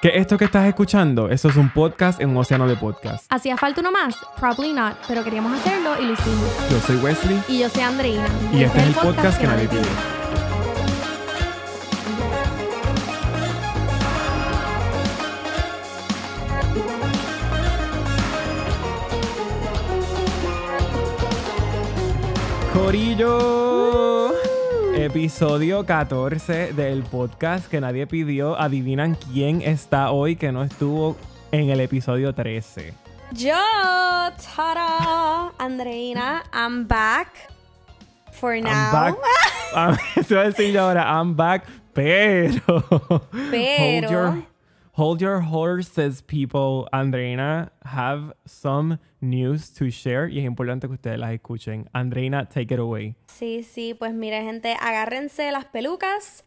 ¿Qué esto que estás escuchando? Eso es un podcast en un océano de podcast. ¿Hacía falta uno más? Probably not, pero queríamos hacerlo y lo hicimos. Yo soy Wesley Y yo soy Andreina. y este es el podcast que nadie pidió. Corillo. Episodio 14 del podcast que nadie pidió. Adivinan quién está hoy que no estuvo en el episodio 13. Yo, Tara, Andreina, I'm back for now. I'm back. Ah, Eso iba a decir ahora, I'm back, pero. Pero- Hold your, hold your horses, people. Andreina have some news to share y es importante que ustedes las escuchen. Andreina, take it away. Sí, sí, pues mire, gente, agárrense las pelucas,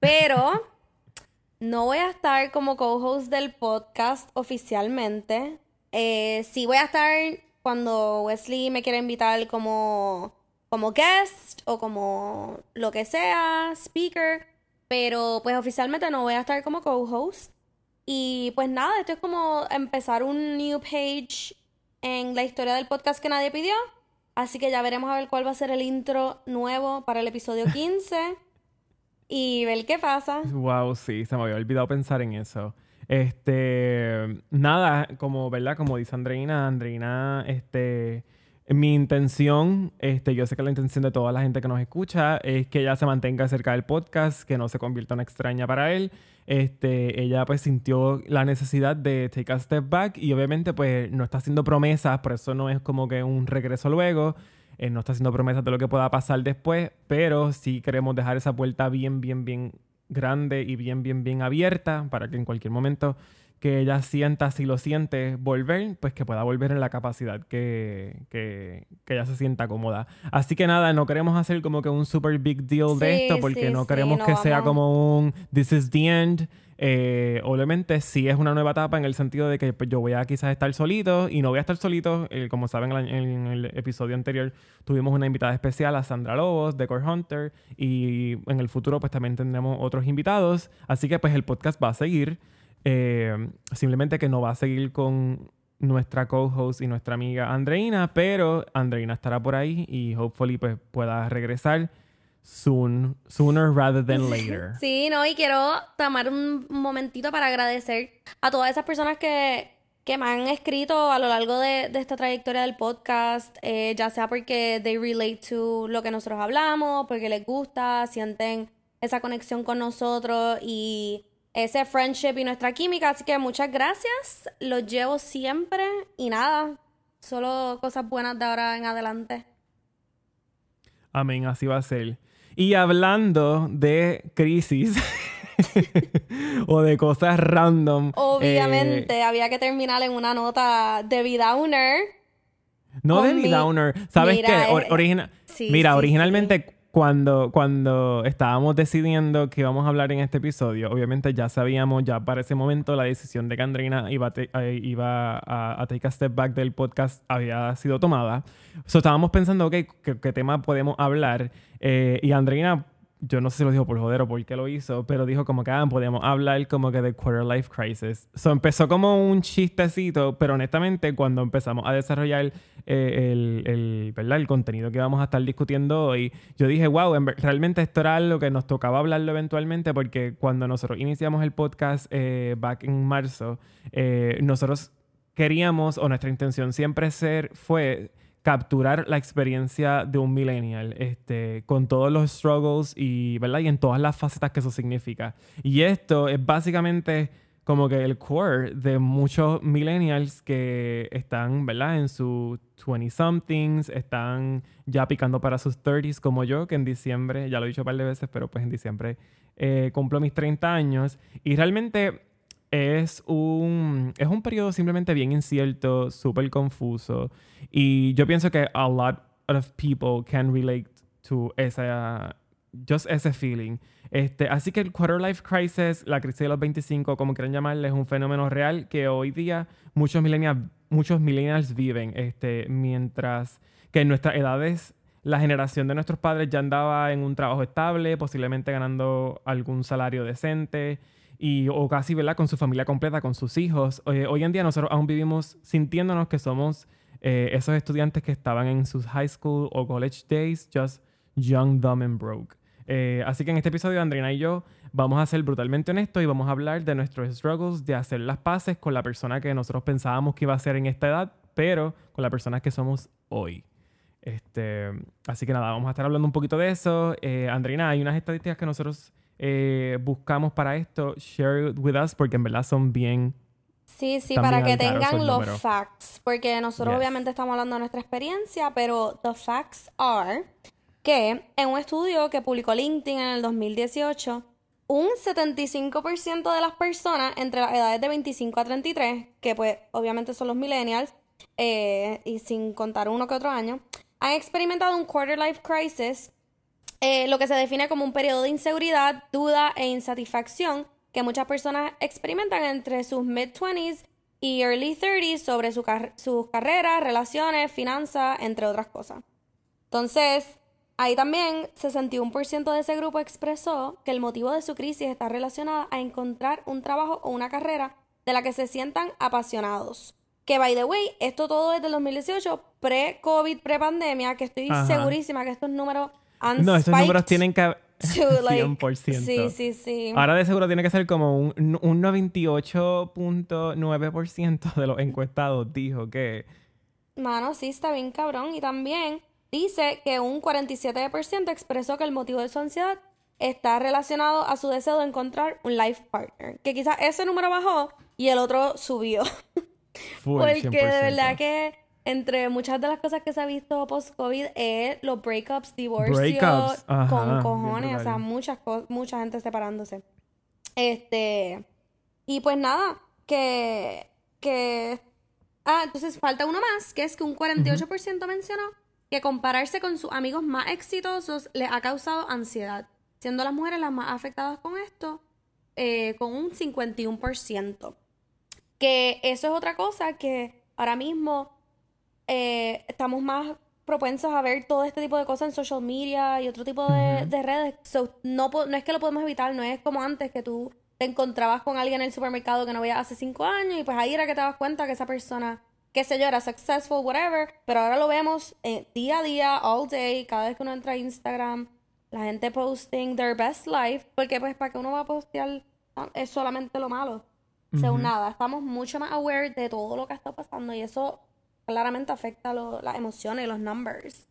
pero no voy a estar como co-host del podcast oficialmente. Eh, sí voy a estar cuando Wesley me quiera invitar como, como guest o como lo que sea, speaker, pero pues oficialmente no voy a estar como co-host. Y pues nada, esto es como empezar un new page en la historia del podcast que nadie pidió. Así que ya veremos a ver cuál va a ser el intro nuevo para el episodio 15 y ver qué pasa. Wow, sí, se me había olvidado pensar en eso. Este, nada, como, ¿verdad? Como dice Andreina, Andreina, este, mi intención, este, yo sé que la intención de toda la gente que nos escucha es que ella se mantenga cerca del podcast, que no se convierta en extraña para él. Este, ella pues sintió la necesidad de take a step back y obviamente pues no está haciendo promesas, por eso no es como que un regreso luego. Eh, no está haciendo promesas de lo que pueda pasar después, pero sí queremos dejar esa puerta bien, bien, bien grande y bien, bien, bien abierta para que en cualquier momento que ella sienta, si lo siente, volver, pues que pueda volver en la capacidad que, que, que ella se sienta cómoda. Así que nada, no queremos hacer como que un super big deal de esto porque sí, no sí, queremos no que sea como un this is the end. Eh, obviamente sí es una nueva etapa en el sentido de que pues, yo voy a quizás estar solito y no voy a estar solito. Eh, como saben, en el episodio anterior tuvimos una invitada especial a Sandra Lobos de Core Hunter y en el futuro pues también tendremos otros invitados. Así que pues el podcast va a seguir. Eh, simplemente que no va a seguir con nuestra co-host y nuestra amiga Andreina, pero Andreina estará por ahí y hopefully pues pueda regresar soon, sooner rather than later. Sí, no, y quiero tomar un momentito para agradecer a todas esas personas que, que me han escrito a lo largo de, de esta trayectoria del podcast, eh, ya sea porque they relate to lo que nosotros hablamos, porque les gusta, sienten esa conexión con nosotros y ese friendship y nuestra química. Así que muchas gracias, los llevo siempre y nada, solo cosas buenas de ahora en adelante. Amén, así va a ser. Y hablando de crisis o de cosas random. eh, Obviamente, había que terminar en una nota de B-Downer. no de Downer. ¿Sabes Mira, qué? Or- eh, origina- sí, Mira, sí, originalmente Cuando, cuando estábamos decidiendo que íbamos a hablar en este episodio, obviamente ya sabíamos ya para ese momento la decisión de que Andreina iba a, te- iba a, a take a step back del podcast había sido tomada. So, estábamos pensando, ok, ¿qué, qué tema podemos hablar? Eh, y Andreina, yo no sé si lo dijo por joder o por qué lo hizo, pero dijo como que ah, podíamos hablar como que de quarter life crisis. So, empezó como un chistecito, pero honestamente cuando empezamos a desarrollar eh, el, el, ¿verdad? el contenido que vamos a estar discutiendo hoy, yo dije, wow, realmente esto era algo que nos tocaba hablarlo eventualmente porque cuando nosotros iniciamos el podcast eh, back en marzo, eh, nosotros queríamos, o nuestra intención siempre ser, fue capturar la experiencia de un millennial, este, con todos los struggles y, ¿verdad? y en todas las facetas que eso significa. Y esto es básicamente como que el core de muchos millennials que están, ¿verdad? En sus 20-somethings, están ya picando para sus 30s como yo, que en diciembre, ya lo he dicho un par de veces, pero pues en diciembre eh, cumplo mis 30 años. Y realmente es un, es un periodo simplemente bien incierto, súper confuso. Y yo pienso que a lot of people can relate to esa, just ese feeling. Este, así que el quarter life crisis, la crisis de los 25, como quieran llamarle, es un fenómeno real que hoy día muchos millennials, muchos millennials viven. Este, mientras que en nuestras edades la generación de nuestros padres ya andaba en un trabajo estable, posiblemente ganando algún salario decente. Y, o casi, ¿verdad? Con su familia completa, con sus hijos. Eh, hoy en día nosotros aún vivimos sintiéndonos que somos eh, esos estudiantes que estaban en sus high school o college days, just young, dumb and broke. Eh, así que en este episodio, Andrina y yo vamos a ser brutalmente honestos y vamos a hablar de nuestros struggles de hacer las paces con la persona que nosotros pensábamos que iba a ser en esta edad, pero con la persona que somos hoy. Este, así que nada, vamos a estar hablando un poquito de eso. Eh, Andrina, hay unas estadísticas que nosotros eh, buscamos para esto. Share it with us porque en verdad son bien. Sí, sí, para que tengan los facts. Porque nosotros obviamente estamos hablando de nuestra experiencia, pero the facts are que en un estudio que publicó LinkedIn en el 2018, un 75% de las personas entre las edades de 25 a 33, que pues obviamente son los millennials, eh, y sin contar uno que otro año, han experimentado un quarter life crisis, eh, lo que se define como un periodo de inseguridad, duda e insatisfacción que muchas personas experimentan entre sus mid-20s y early 30s sobre su sus carreras, relaciones, finanzas, entre otras cosas. Entonces, ahí también 61% de ese grupo expresó que el motivo de su crisis está relacionado a encontrar un trabajo o una carrera de la que se sientan apasionados. Que, by the way, esto todo es del 2018, pre-COVID, pre-pandemia, que estoy segurísima que estos números No, estos números tienen que... 100%. Sí, sí, sí. Ahora de seguro tiene que ser como un, un 98.9% de los encuestados dijo que... Mano, sí, está bien cabrón. Y también dice que un 47% expresó que el motivo de su ansiedad está relacionado a su deseo de encontrar un life partner. Que quizás ese número bajó y el otro subió. Porque de verdad que entre muchas de las cosas que se ha visto post-COVID es los breakups, divorcios, con cojones, o sea, muchas mucha gente separándose. Este, y pues nada, que, que, ah, entonces falta uno más, que es que un 48% mencionó que compararse con sus amigos más exitosos les ha causado ansiedad, siendo las mujeres las más afectadas con esto, eh, con un 51%. Que eso es otra cosa que ahora mismo eh, estamos más propensos a ver todo este tipo de cosas en social media y otro tipo de, redes. no, no es que lo podemos evitar, no es como antes que tú te encontrabas con alguien en el supermercado que no veías hace cinco años y pues ahí era que te das cuenta que esa persona, qué sé yo, era successful, whatever, pero ahora lo vemos eh, día a día, all day, cada vez que uno entra a Instagram, la gente posting their best life, porque pues para que uno va a postear ah, es solamente lo malo. Según nada, estamos mucho más aware de todo lo que está pasando y eso claramente afecta las emociones y los numbers.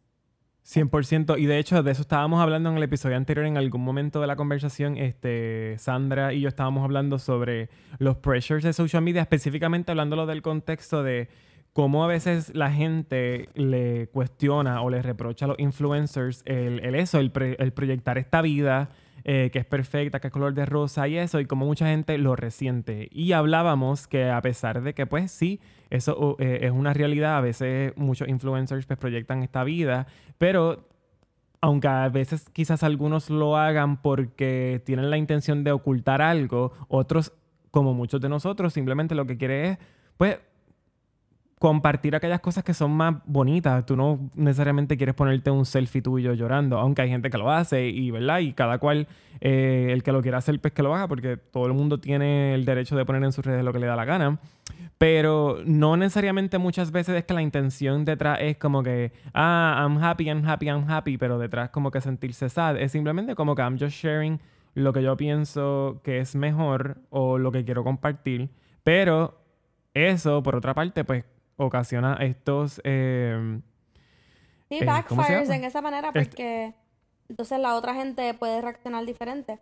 100%. Y de hecho, de eso estábamos hablando en el episodio anterior, en algún momento de la conversación, este, Sandra y yo estábamos hablando sobre los pressures de social media, específicamente hablándolo del contexto de cómo a veces la gente le cuestiona o le reprocha a los influencers el, eso, el, el proyectar esta vida eh, que es perfecta, que es color de rosa y eso, y como mucha gente lo resiente. Y hablábamos que a pesar de que pues sí, eso eh, es una realidad, a veces muchos influencers pues proyectan esta vida, pero aunque a veces quizás algunos lo hagan porque tienen la intención de ocultar algo, otros, como muchos de nosotros, simplemente lo que quieren es pues compartir aquellas cosas que son más bonitas. Tú no necesariamente quieres ponerte un selfie tuyo llorando, aunque hay gente que lo hace y, ¿verdad? Y cada cual, eh, el que lo quiera hacer, pues que lo haga, porque todo el mundo tiene el derecho de poner en sus redes lo que le da la gana. Pero no necesariamente muchas veces es que la intención detrás es como que, ah, I'm happy, I'm happy, I'm happy, pero detrás como que sentirse sad. Es simplemente como que I'm just sharing lo que yo pienso que es mejor o lo que quiero compartir. Pero eso, por otra parte, pues ocasiona estos... Eh, sí, eh, backfires en esa manera porque entonces la otra gente puede reaccionar diferente.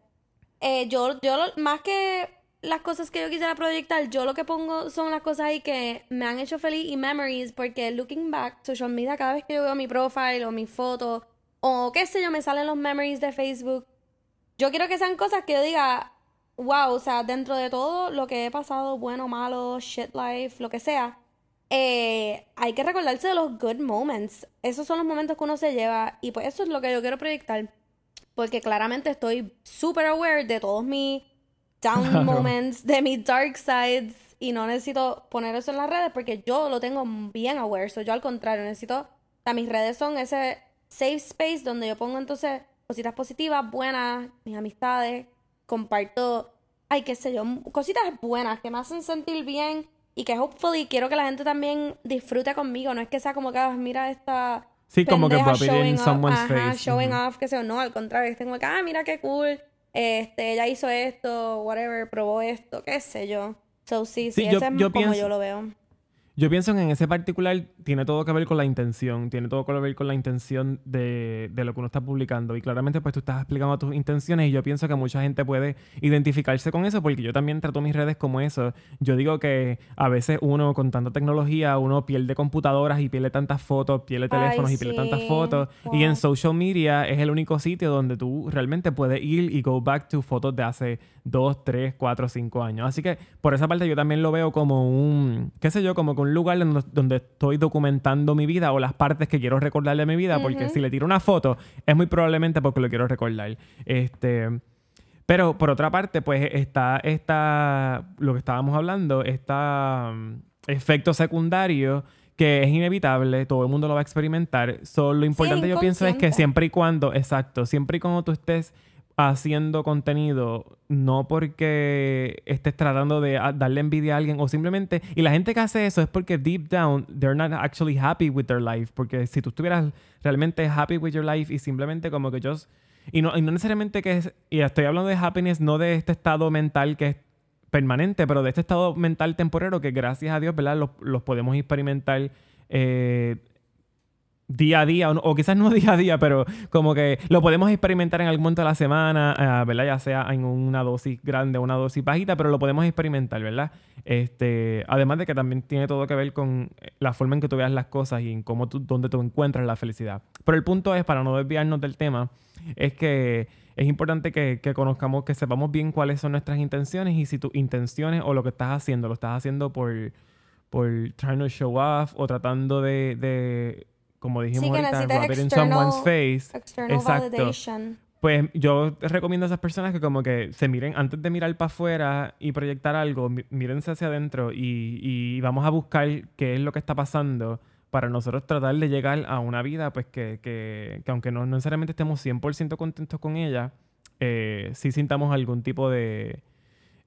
Eh, yo, yo más que las cosas que yo quisiera proyectar, yo lo que pongo son las cosas ahí que me han hecho feliz y memories porque looking back, social media, cada vez que yo veo mi profile o mi foto o qué sé yo, me salen los memories de Facebook. Yo quiero que sean cosas que yo diga, wow, o sea, dentro de todo lo que he pasado, bueno, malo, shit life, lo que sea, eh, hay que recordarse de los good moments. Esos son los momentos que uno se lleva y pues eso es lo que yo quiero proyectar. Porque claramente estoy súper aware de todos mis down moments, de mis dark sides y no necesito poner eso en las redes porque yo lo tengo bien aware. So, yo al contrario, necesito... O mis redes son ese safe space donde yo pongo entonces cositas positivas, buenas, mis amistades, comparto ay, qué sé yo, cositas buenas que me hacen sentir bien y que hopefully quiero que la gente también disfrute conmigo. No es que sea como que, ah, mira esta. Sí, como que showing in someone's ajá, face. showing off, qué sé yo. No, al contrario, es como que, ah, mira qué cool. Este, ella hizo esto, whatever, probó esto, qué sé yo. So, sí, sí, Sí, yo- ese es yo como pienso- yo lo veo. Yo pienso que en ese particular tiene todo que ver con la intención, tiene todo que ver con la intención de, de lo que uno está publicando. Y claramente pues tú estás explicando tus intenciones y yo pienso que mucha gente puede identificarse con eso porque yo también trato mis redes como eso. Yo digo que a veces uno con tanta tecnología, uno pierde computadoras y pierde tantas fotos, pierde Ay, teléfonos y pierde tantas fotos. Y en social media es el único sitio donde tú realmente puedes ir y go back to fotos de hace 2, 3, 4, 5 años. Así que por esa parte yo también lo veo como un, qué sé yo, como que un lugar donde, donde estoy documentando mi vida o las partes que quiero recordar de mi vida, porque si le tiro una foto es muy probablemente porque lo quiero recordar. Este, pero por otra parte, pues está esta, lo que estábamos hablando, está efecto secundario que es inevitable, todo el mundo lo va a experimentar. So, lo importante yo pienso es que siempre y cuando, exacto, siempre y cuando tú estés haciendo contenido, no porque estés tratando de ah, darle envidia a alguien o simplemente, y la gente que hace eso es porque deep down they're not actually happy with their life, porque si tú estuvieras realmente happy with your life y simplemente como que yo y no, y no necesariamente que es, y estoy hablando de happiness, no de este estado mental que es permanente, pero de este estado mental temporero que gracias a Dios, ¿verdad? Los, los podemos experimentar eh, día a día, o, quizás no día a día, pero como que lo podemos experimentar en algún momento de la semana, ah, ¿verdad? Ya sea en una dosis grande o una dosis bajita, pero lo podemos experimentar, ¿verdad? Este, además de que también tiene todo que ver con eh, la forma en que tú veas las cosas y en cómo tú, dónde tú encuentras la felicidad. Pero el punto es, para no desviarnos del tema, es que es importante que, que conozcamos, que sepamos bien cuáles son nuestras intenciones y si tus intenciones o lo que estás haciendo, lo estás haciendo por, por trying to show off o tratando de como dijimos Sí, ahorita, rub it in someone's face. Exacto. validation. Pues yo recomiendo a esas personas que como que se miren, antes de mirar para afuera y proyectar algo, mírense hacia adentro y, y vamos a buscar qué es lo que está pasando para nosotros tratar de llegar a una vida pues que, que, que aunque no, no necesariamente estemos 100% contentos con ella, eh, sí sintamos algún tipo de,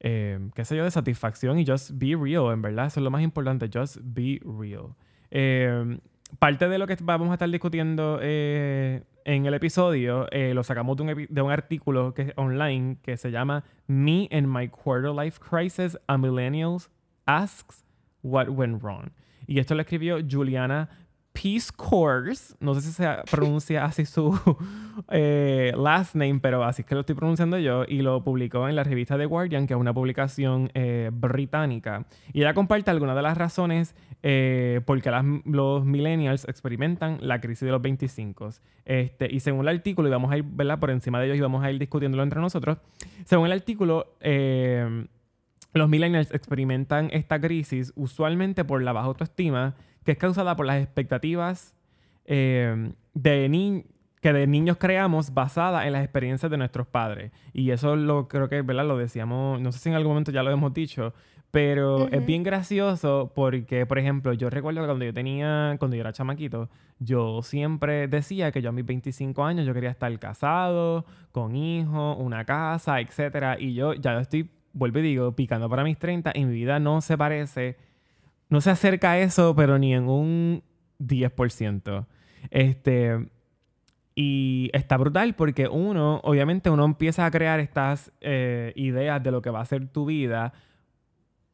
eh, qué sé yo, de satisfacción y just be real, en verdad, eso es lo más importante, just be real. Eh, parte de lo que vamos a estar discutiendo eh, en el episodio eh, lo sacamos de un, artículo que online que se llama Me and My Quarter Life Crisis, a Millennials Asks What Went Wrong. Y esto lo escribió Juliana Peace Course, no sé si se pronuncia así su eh, last name, pero así es que lo estoy pronunciando yo, y lo publicó en la revista The Guardian, que es una publicación eh, británica. Y ella comparte algunas de las razones eh, por qué los millennials experimentan la crisis de los 25. Este, y según el artículo, y vamos a ir ¿verdad? por encima de ellos y vamos a ir discutiéndolo entre nosotros, según el artículo, eh, los millennials experimentan esta crisis usualmente por la baja autoestima, que es causada por las expectativas eh, de ni- que de niños creamos basada en las experiencias de nuestros padres. Y eso lo creo que, ¿verdad? Lo decíamos, no sé si en algún momento ya lo hemos dicho, pero es bien gracioso porque, por ejemplo, yo recuerdo que cuando yo tenía, cuando yo era chamaquito, yo siempre decía que yo a mis 25 años yo quería estar casado, con hijos, una casa, etcétera. Y yo ya estoy, vuelvo y digo, picando para mis 30 y mi vida no se parece, no se acerca a eso, pero ni en un 10%. Este, y está brutal porque uno, obviamente uno empieza a crear estas eh, ideas de lo que va a ser tu vida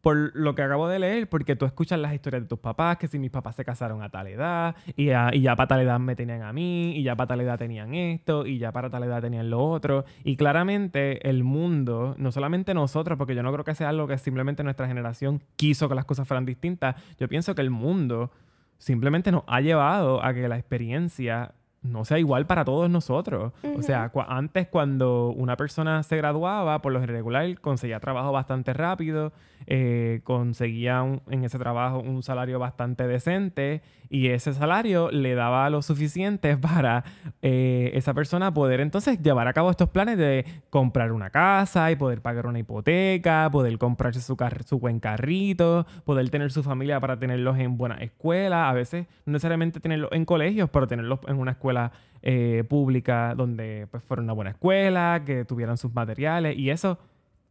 por lo que acabo de leer, porque tú escuchas las historias de tus papás, que si mis papás se casaron a tal edad, y ya, y ya para tal edad me tenían a mí, y ya para tal edad tenían esto, y ya para tal edad tenían lo otro. Y claramente el mundo, no solamente nosotros, porque yo no creo que sea algo que simplemente nuestra generación quiso que las cosas fueran distintas, yo pienso que el mundo simplemente nos ha llevado a que la experiencia no sea igual para todos nosotros. O sea, antes cuando una persona se graduaba, por lo regular conseguía trabajo bastante rápido, eh, conseguía un- en ese trabajo un salario bastante decente y ese salario le daba lo suficiente para eh, esa persona poder entonces llevar a cabo estos planes de comprar una casa y poder pagar una hipoteca, poder comprarse su, car- su buen carrito, poder tener su familia para tenerlos en buenas escuelas, a veces no necesariamente tenerlos en colegios, pero tenerlos en una escuela eh, pública donde pues fuera una buena escuela, que tuvieran sus materiales y eso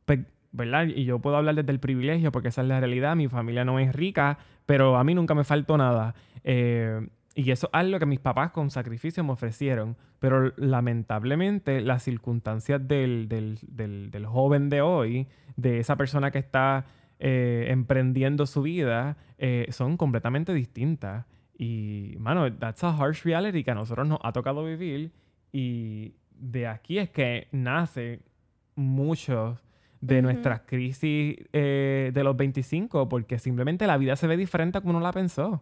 pues, ¿verdad? Y yo puedo hablar desde el privilegio porque esa es la realidad, mi familia no es rica, pero a mí nunca me faltó nada. Eh, y eso es algo que mis papás con sacrificio me ofrecieron, pero lamentablemente las circunstancias del, del, del, joven de hoy, de esa persona que está eh, emprendiendo su vida, son completamente distintas. Y, mano, that's a harsh reality que a nosotros nos ha tocado vivir. Y de aquí es que nace muchos de nuestras crisis eh, de los 25, porque simplemente la vida se ve diferente a como uno la pensó.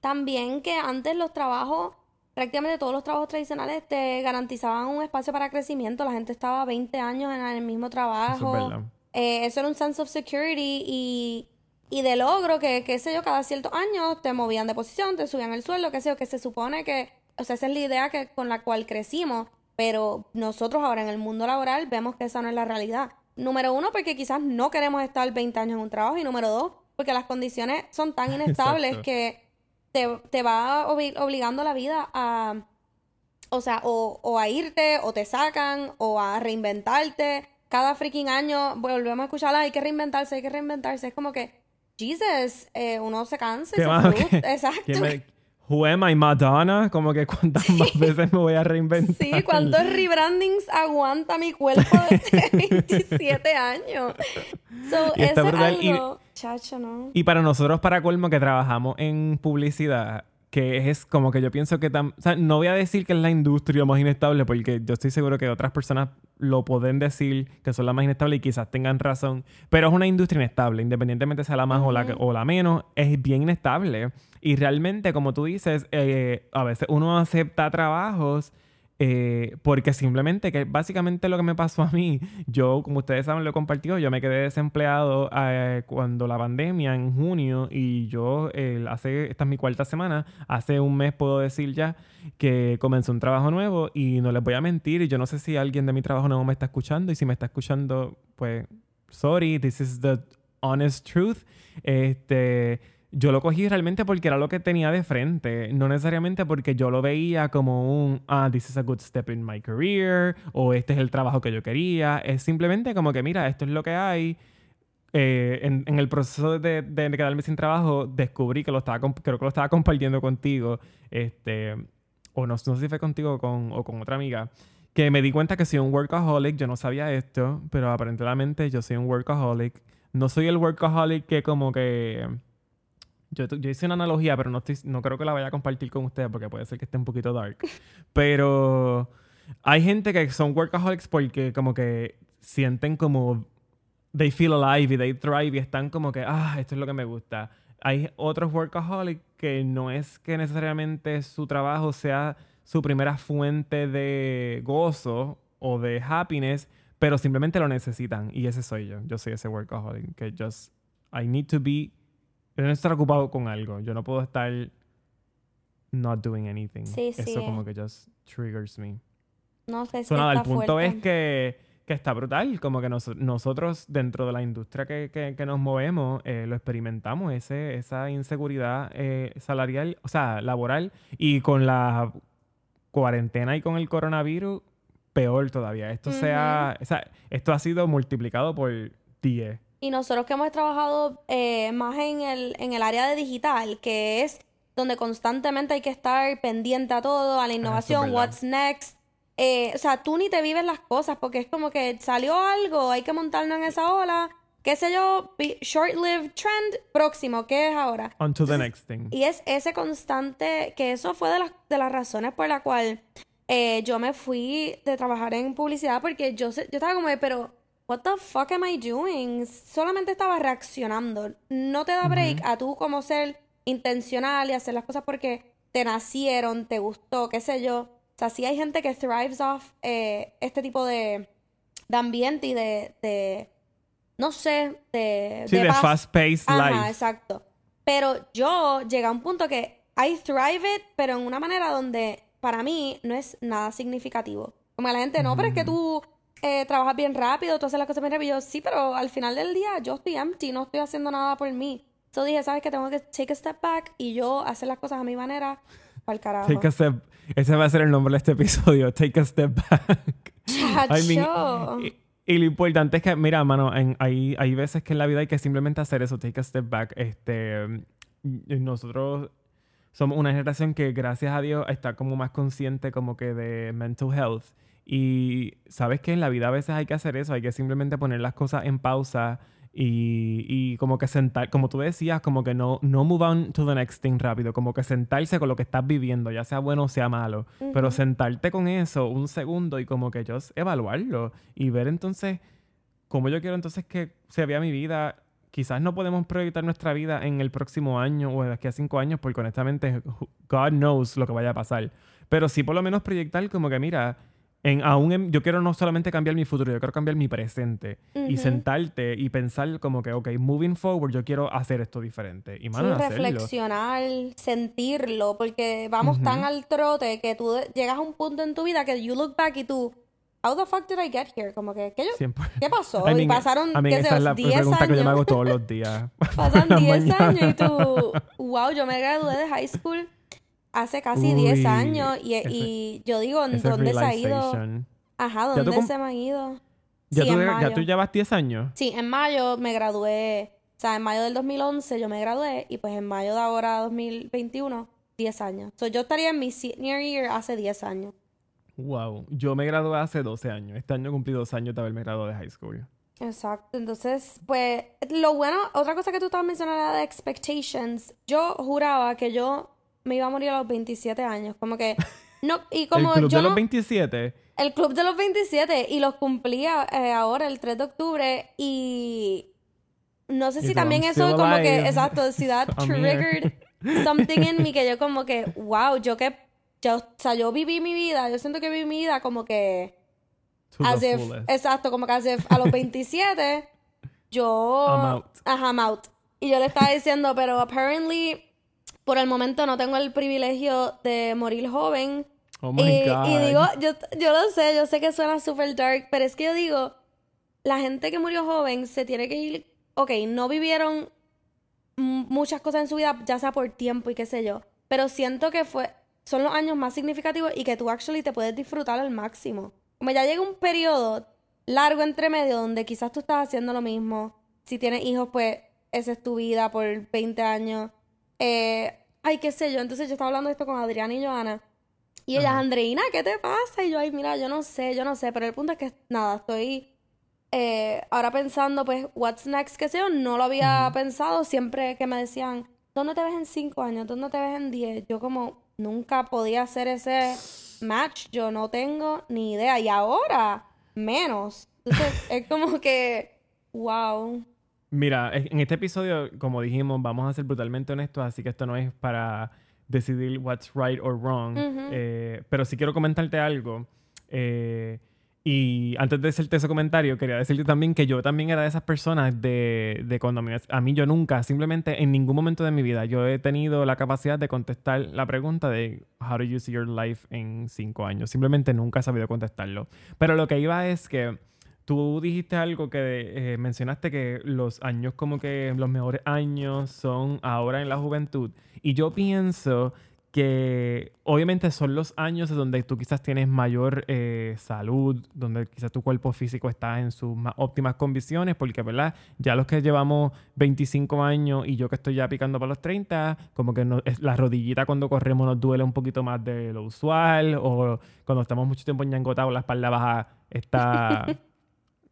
También que antes los trabajos, prácticamente todos los trabajos tradicionales te garantizaban un espacio para crecimiento. La gente estaba 20 años en el mismo trabajo. Eso, es verdad. Eh, eso era un sense of security y y de logro que, qué sé yo, cada ciertos años te movían de posición, te subían el sueldo, qué sé yo, que se supone que, o sea, esa es la idea que, con la cual crecimos, pero nosotros ahora en el mundo laboral vemos que esa no es la realidad. Número uno, porque quizás no queremos estar 20 años en un trabajo, y número dos, porque las condiciones son tan inestables que te, te, va obligando la vida a, o sea, o, o a irte, o te sacan, o a reinventarte. Cada freaking año volvemos a escucharla, hay que reinventarse, hay que reinventarse. Es como que Jesus, eh, uno se cansa y se Exacto. Who am I, Madonna? Como que cuántas más veces me voy a reinventar. Sí, ¿cuántos rebrandings aguanta mi cuerpo de 27 años? So, y es algo... Y, Chacho, ¿no? Y para nosotros, para colmo, que trabajamos en publicidad, que es como que yo pienso que o sea, no voy a decir que es la industria más inestable porque yo estoy seguro que otras personas lo pueden decir que son las más inestables y quizás tengan razón, pero es una industria inestable, independientemente sea la más o, la, o la menos, es bien inestable. Y realmente como tú dices, eh, a veces uno acepta trabajos eh, porque simplemente, que básicamente lo que me pasó a mí, yo, como ustedes saben, lo he compartido, yo me quedé desempleado eh, cuando la pandemia en junio y yo, hace, esta es mi cuarta semana, hace un mes puedo decir ya que comenzó un trabajo nuevo y no les voy a mentir, y yo no sé si alguien de mi trabajo nuevo me está escuchando y si me está escuchando, pues, sorry, this is the honest truth. Este yo lo cogí realmente porque era lo que tenía de frente, no necesariamente porque yo lo veía como un, ah, this is a good step in my career, o este es el trabajo que yo quería, es simplemente como que, mira, esto es lo que hay. Eh, en, el proceso de, de, quedarme sin trabajo, descubrí que lo estaba, creo que lo estaba compartiendo contigo, este, o no, sé si fue contigo con, o con otra amiga, que me di cuenta que soy un workaholic, yo no sabía esto, pero aparentemente yo soy un workaholic. No soy el workaholic que como que yo, hice una analogía, pero no, estoy, no creo que la vaya a compartir con ustedes porque puede ser que esté un poquito dark. Pero hay gente que son workaholics porque como que sienten como they feel alive y they thrive y están como que, ah, esto es lo que me gusta. Hay otros workaholics que no es que necesariamente su trabajo sea su primera fuente de gozo o de happiness, pero simplemente lo necesitan. Y ese soy yo. Yo soy ese workaholic que just, I need to be yo no estar ocupado con algo. Yo no puedo estar not doing anything. Sí, sí. Eso como que just triggers me. No sé si nada, el punto es que, que, está brutal. Como que nosotros dentro de la industria que, que, nos movemos eh, lo experimentamos, ese, esa inseguridad eh, salarial, o sea, laboral. Y con la cuarentena y con el coronavirus, peor todavía. Esto, sea, o sea, esto ha sido multiplicado por 10. Y nosotros que hemos trabajado eh, más en el, en el área de digital, que es donde constantemente hay que estar pendiente a todo, a la ah, innovación, what's next. Eh, o sea, tú ni te vives las cosas porque es como que salió algo, hay que montarnos en esa ola, qué sé yo, short-lived trend próximo, ¿qué es ahora? On to the next thing. Y es ese constante, que eso fue de las, de las razones por la cual eh, yo me fui de trabajar en publicidad porque yo, yo estaba como, pero what the fuck am I doing? Solamente estaba reaccionando. No te da break a tú como ser intencional y hacer las cosas porque te nacieron, te gustó, qué sé yo. O sea, sí hay gente que thrives off eh, este tipo de, de, ambiente y de, de no sé, de... Sí, de, fast-paced life. exacto. Pero yo llegué a un punto que I thrive it, pero en una manera donde para mí no es nada significativo. Como la gente, no, pero es que tú eh, trabajas bien rápido, tú haces las cosas bien rápido. Sí, pero al final del día yo estoy empty, no estoy haciendo nada por mí. Entonces dije, ¿sabes que Tengo que take a step back y yo hacer las cosas a mi manera para el carajo. Take a step. Ese va a ser el nombre de este episodio. Take a step back. I mean, Y lo importante es que, mira, mano, en, hay, hay veces que en la vida hay que simplemente hacer eso, take a step back. Este, nosotros somos una generación que, gracias a Dios, está como más consciente como que de mental health. Y sabes que en la vida a veces hay que hacer eso, hay que simplemente poner las cosas en pausa y, y, como que sentar, como tú decías, como que no, no move on to the next thing rápido, como que sentarse con lo que estás viviendo, ya sea bueno o sea malo, pero sentarte con eso un segundo y como que yo evaluarlo y ver entonces cómo yo quiero entonces que se vea mi vida. Quizás no podemos proyectar nuestra vida en el próximo año o de aquí a cinco años, porque honestamente, God knows lo que vaya a pasar. Pero sí por lo menos proyectar como que, mira, en, aún yo quiero no solamente cambiar mi futuro, yo quiero cambiar mi presente. Y sentarte y pensar como que, ok, moving forward, yo quiero hacer esto diferente. Y mano, sí, reflexionar, sentirlo, porque vamos tan al trote que tú llegas a un punto en tu vida que you look back y tú, how the fuck did I get here? Como que, ¿qué, yo, ¿qué pasó? y pasaron, qué sé, 10 años. que yo me hago todos los días. Pasan 10 años y tú, wow, yo me gradué de high school hace casi 10 años y, y, yo digo, ¿dónde se ha ido? Ajá, ¿dónde se me ha ido? ¿Ya, tú, ¿Ya tú llevas 10 años? Sí, en mayo me gradué, o sea, en mayo del 2011 yo me gradué y pues en mayo de ahora 2021, 10 años. So, yo estaría en mi senior year hace 10 años. Wow, yo me gradué hace 12 años. Este año cumplí dos años de haberme graduado de high school. Exacto, entonces, pues, lo bueno, otra cosa que tú estabas mencionando era de expectations. Yo juraba que yo me iba a morir a los 27 años. Como que. No, y como ¿El club yo de los 27? El club de los 27. Y los cumplía eh, ahora, el 3 de octubre. Y. No sé si también eso como que. Exacto, si that triggered something in me que yo como que. Wow, yo que. Yo, o sea, yo viví mi vida. Yo siento que viví mi vida como que. as if, exacto, como que as if a los 27. yo. I'm out. Ajá, I'm out. Y yo le estaba diciendo, pero apparently por el momento no tengo el privilegio de morir joven. Oh my y, God. y digo, yo, yo lo sé, yo sé que suena super dark, pero es que yo digo, la gente que murió joven se tiene que ir, ok, no vivieron muchas cosas en su vida, ya sea por tiempo y qué sé yo, pero siento que fue, son los años más significativos y que tú actually te puedes disfrutar al máximo. Como ya llega un periodo largo entre medio donde quizás tú estás haciendo lo mismo, si tienes hijos, pues esa es tu vida por 20 años eh, ay, qué sé yo. Entonces yo estaba hablando de esto con Adriana y Joana. Y ella, Andreina, ¿qué te pasa? Y yo, ay, mira, yo no sé, yo no sé. Pero el punto es que, nada, estoy eh, ahora pensando, pues, what's next, qué sé yo. No lo había pensado. Siempre que me decían, ¿dónde te ves en cinco años? ¿Dónde te ves en diez? Yo como nunca podía hacer ese match. Yo no tengo ni idea. Y ahora, menos. Entonces, es como que, wow. Mira, en este episodio, como dijimos, vamos a ser brutalmente honestos, así que esto no es para decidir what's right or wrong. Eh, pero sí quiero comentarte algo. Eh, y antes de hacerte ese comentario, quería decirte también que yo también era de esas personas de, de cuando a mí, a mí, yo nunca, simplemente en ningún momento de mi vida, yo he tenido la capacidad de contestar la pregunta de How do you see your life en cinco años. Simplemente nunca he sabido contestarlo. Pero lo que iba es que Tú dijiste algo que eh, mencionaste que los años como que los mejores años son ahora en la juventud. Y yo pienso que obviamente son los años donde tú quizás tienes mayor eh, salud, donde quizás tu cuerpo físico está en sus más óptimas condiciones, porque, ¿verdad? Ya los que llevamos 25 años y yo que estoy ya picando para los 30, como que no, es, la rodillita cuando corremos nos duele un poquito más de lo usual, o cuando estamos mucho tiempo ñangotados, la espalda baja está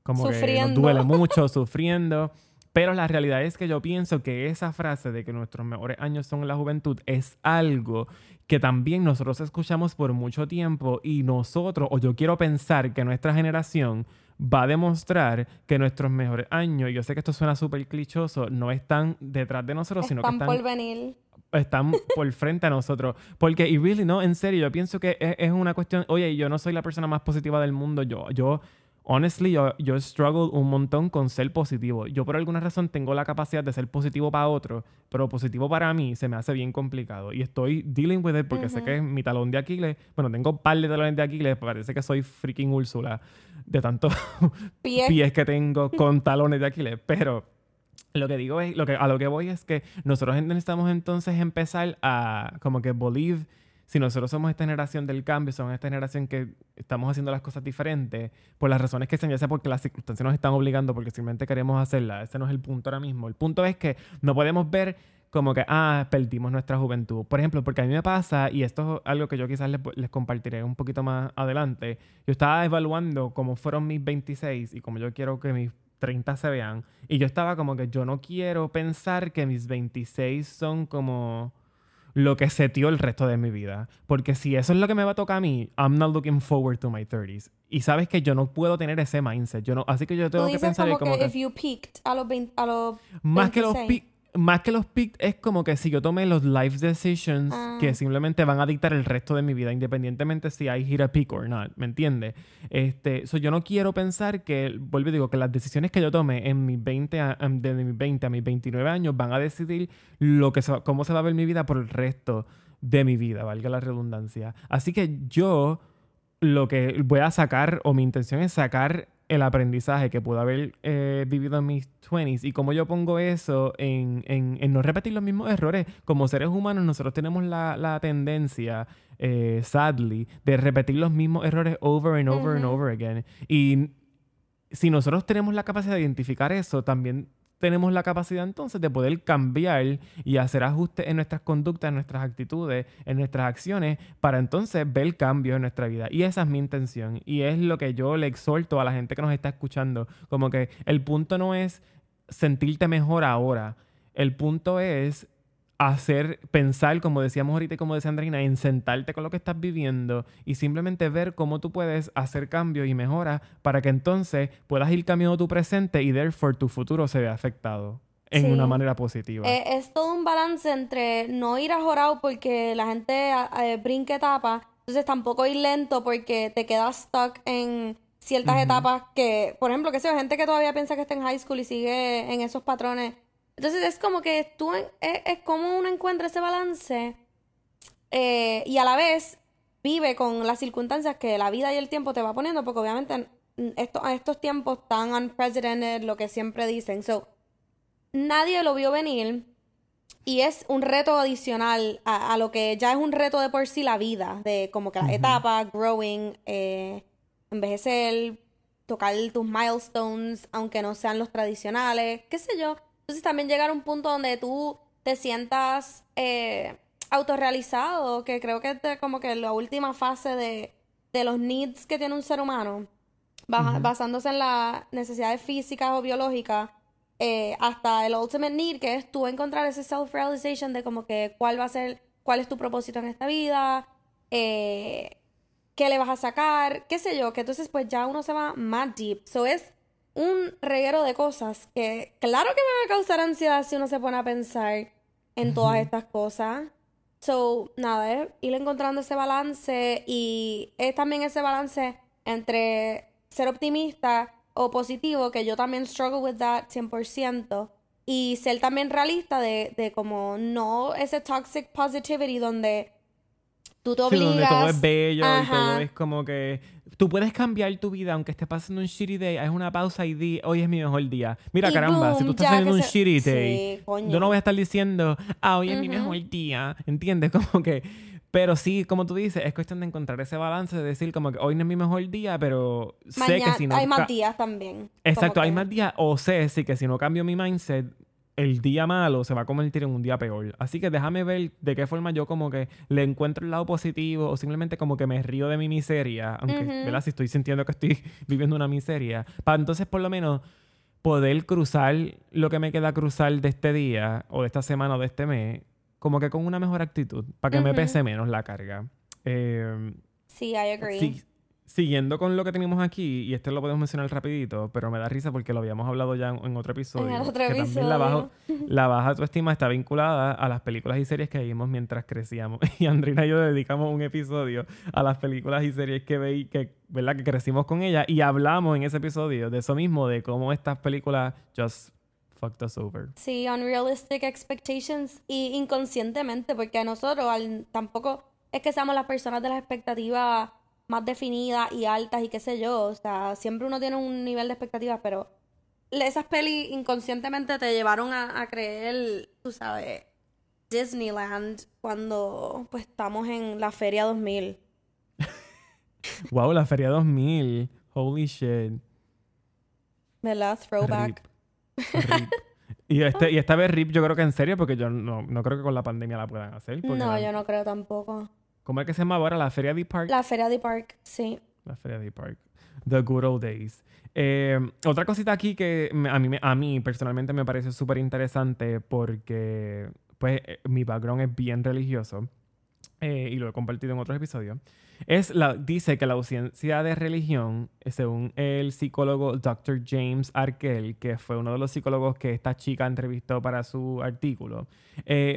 como que nos duele mucho, sufriendo. Pero la realidad es que yo pienso que esa frase de que nuestros mejores años son la juventud es algo que también nosotros escuchamos por mucho tiempo y nosotros, o yo quiero pensar que nuestra generación va a demostrar que nuestros mejores años, y yo sé que esto suena súper clichoso, no están detrás de nosotros, sino que están por venir. Están por frente a nosotros. Porque, y really, no, en serio, yo pienso que es, es una cuestión, oye, yo no soy la persona más positiva del mundo, yo, yo honestly, yo, yo struggle un montón con ser positivo. Yo por alguna razón tengo la capacidad de ser positivo para otro, pero positivo para mí se me hace bien complicado. Y estoy dealing with it porque sé que es mi talón de Aquiles. Bueno, tengo un par de talones de Aquiles, parece que soy freaking Úrsula de tantos pies que tengo con talones de Aquiles. Pero lo que digo es, lo que, a lo que voy es que nosotros necesitamos entonces empezar a como que believe si nosotros somos esta generación del cambio, somos esta generación que estamos haciendo las cosas diferentes, por las razones que sean, ya sea porque las circunstancias nos están obligando, porque simplemente queremos hacerla, ese no es el punto ahora mismo. El punto es que no podemos ver como que, ah, perdimos nuestra juventud. Por ejemplo, porque a mí me pasa, y esto es algo que yo quizás les, les, compartiré un poquito más adelante, yo estaba evaluando cómo fueron mis 26 y cómo yo quiero que mis 30 se vean, y yo estaba como que yo no quiero pensar que mis 26 son como lo que setió el resto de mi vida. Porque si eso es lo que me va a tocar a mí, I'm not looking forward to my 30s. Y sabes que yo no puedo tener ese mindset. Yo no, así que yo tengo que pensar como, como que, if you peaked a los, 20, a los Más que los más que los picks, es como que si yo tomé los life decisions que ah. simplemente van a dictar el resto de mi vida, independientemente si hay hit a pick or not, ¿me entiendes? Este, so yo no quiero pensar que, vuelvo y digo, que las decisiones que yo tome en mis 20 a, desde mis 20 a mis 29 años van a decidir lo que cómo se va a ver mi vida por el resto de mi vida, valga la redundancia. Así que yo lo que voy a sacar, o mi intención es sacar el aprendizaje que pude haber eh, vivido en mis 20s y cómo yo pongo eso en, en, no repetir los mismos errores. Como seres humanos nosotros tenemos la, la tendencia, eh, sadly, de repetir los mismos errores over and over and over again. Y si nosotros tenemos la capacidad de identificar eso, también tenemos la capacidad entonces de poder cambiar y hacer ajustes en nuestras conductas, en nuestras actitudes, en nuestras acciones, para entonces ver cambios en nuestra vida. Y esa es mi intención. Y es lo que yo le exhorto a la gente que nos está escuchando. Como que el punto no es sentirte mejor ahora. El punto es hacer, pensar, como decíamos ahorita y como decía Andreina, en sentarte con lo que estás viviendo y simplemente ver cómo tú puedes hacer cambios y mejoras para que entonces puedas ir cambiando tu presente y therefore tu futuro se vea afectado en una manera positiva. Eh, es todo un balance entre no ir a jorado porque la gente eh, brinque etapas, entonces tampoco ir lento porque te quedas stuck en ciertas etapas que, por ejemplo, que sea gente que todavía piensa que está en high school y sigue en esos patrones entonces es como que tú, es, como uno encuentra ese balance eh, y a la vez vive con las circunstancias que la vida y el tiempo te va poniendo, porque obviamente esto, a estos tiempos tan unprecedented, lo que siempre dicen. So, nadie lo vio venir y es un reto adicional a, lo que ya es un reto de por sí la vida, de como que la etapa, growing, eh, envejecer, tocar tus milestones, aunque no sean los tradicionales, qué sé yo. Entonces también llegar a un punto donde tú te sientas eh, autorrealizado, que creo que es como que la última fase de, los needs que tiene un ser humano, basándose en las necesidades físicas o biológicas, eh, hasta el ultimate need, que es tú encontrar ese self-realization de como que cuál va a ser, cuál es tu propósito en esta vida, eh, qué le vas a sacar, qué sé yo, que entonces pues ya uno se va más deep. So es un reguero de cosas que claro que me va a causar ansiedad si uno se pone a pensar en todas estas cosas. So, nada, es ir encontrando ese balance y es también ese balance entre ser optimista o positivo, que yo también struggle with that 100%, y ser también realista de, de como no ese toxic positivity donde tú te obligas... donde todo es bello y todo es como que tú puedes cambiar tu vida aunque estés pasando un shitty day. Haz una pausa y di, hoy es mi mejor día. Mira, caramba, si tú estás teniendo un shitty day, yo no voy a estar diciendo, ah, hoy es mi mejor día. ¿Entiendes? Como que. Pero sí, como tú dices, es cuestión de encontrar ese balance de decir como que hoy no es mi mejor día, pero sé que si no... Hay más días también. Exacto, hay más días o sé sí, que si no cambio mi mindset, el día malo se va a convertir en un día peor. Así que déjame ver de qué forma yo como que le encuentro el lado positivo o simplemente como que me río de mi miseria, aunque, ¿verdad? Si estoy sintiendo que estoy viviendo una miseria, para entonces por lo menos poder cruzar lo que me queda cruzar de este día o de esta semana o de este mes, como que con una mejor actitud, para que me pese menos la carga. Eh, sí, I agree. Siguiendo con lo que tenemos aquí, y este lo podemos mencionar rapidito, pero me da risa porque lo habíamos hablado ya en, otro episodio. En otro que También la, bajo, la baja autoestima está vinculada a las películas y series que vimos mientras crecíamos. Y Andrina y yo dedicamos un episodio a las películas y series que veí, que, ¿verdad? que crecimos con ella. Y hablamos en ese episodio de eso mismo, de cómo estas películas just fucked us over. Sí, unrealistic expectations y inconscientemente, porque a nosotros tampoco es que seamos las personas de las expectativas más definidas y altas y qué sé yo. O sea, siempre uno tiene un nivel de expectativas, pero esas pelis inconscientemente te llevaron a, creer, tú sabes, Disneyland cuando pues estamos en la Feria 2000. wow, la Feria 2000. Holy shit. ¿Verdad? Throwback. Y, este, y esta vez RIP yo creo que en serio, porque yo no, no creo que con la pandemia la puedan hacer. No, yo no creo tampoco. ¿Cómo es que se llama ahora? ¿La Feria de Park? La Feria de Park, sí. La Feria de Park. The Good Old Days. Eh, otra cosita aquí que a mí, a mí personalmente me parece súper interesante porque pues eh, mi background es bien religioso eh, y lo he compartido en otros episodios. Es la, dice que la ausencia de religión, según el psicólogo Dr. James Arkell, que fue uno de los psicólogos que esta chica entrevistó para su artículo,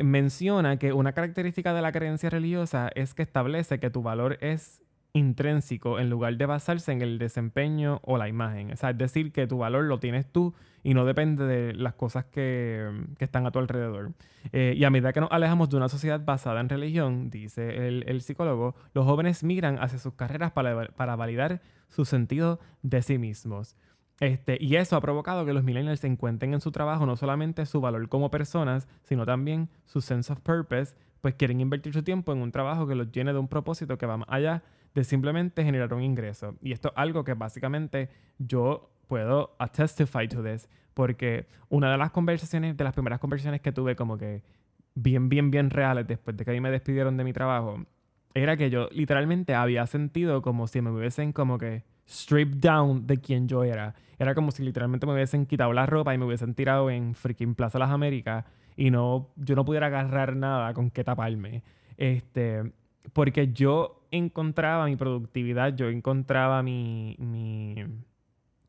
menciona que una característica de la creencia religiosa es que establece que tu valor es intrínseco en lugar de basarse en el desempeño o la imagen. O sea, es decir, que tu valor lo tienes tú y no depende de las cosas que, están a tu alrededor. Eh, y a medida que nos alejamos de una sociedad basada en religión, dice el, psicólogo, los jóvenes migran hacia sus carreras para, para validar su sentido de sí mismos. Este, y eso ha provocado que los millennials se encuentren en su trabajo no solamente su valor como personas, sino también su sense of purpose, pues quieren invertir su tiempo en un trabajo que los llene de un propósito que va más allá de simplemente generar un ingreso. Y esto es algo que básicamente yo puedo testify to this, porque una de las conversaciones, de las primeras conversaciones que tuve como que bien, bien, bien reales después de que a mí me despidieron de mi trabajo, era que yo literalmente había sentido como si me hubiesen como que stripped down de quien yo era. Era como si literalmente me hubiesen quitado la ropa y me hubiesen tirado en freaking Plaza Las Américas y no, yo no pudiera agarrar nada con qué taparme. Este, porque yo encontraba mi productividad, yo encontraba mi... mi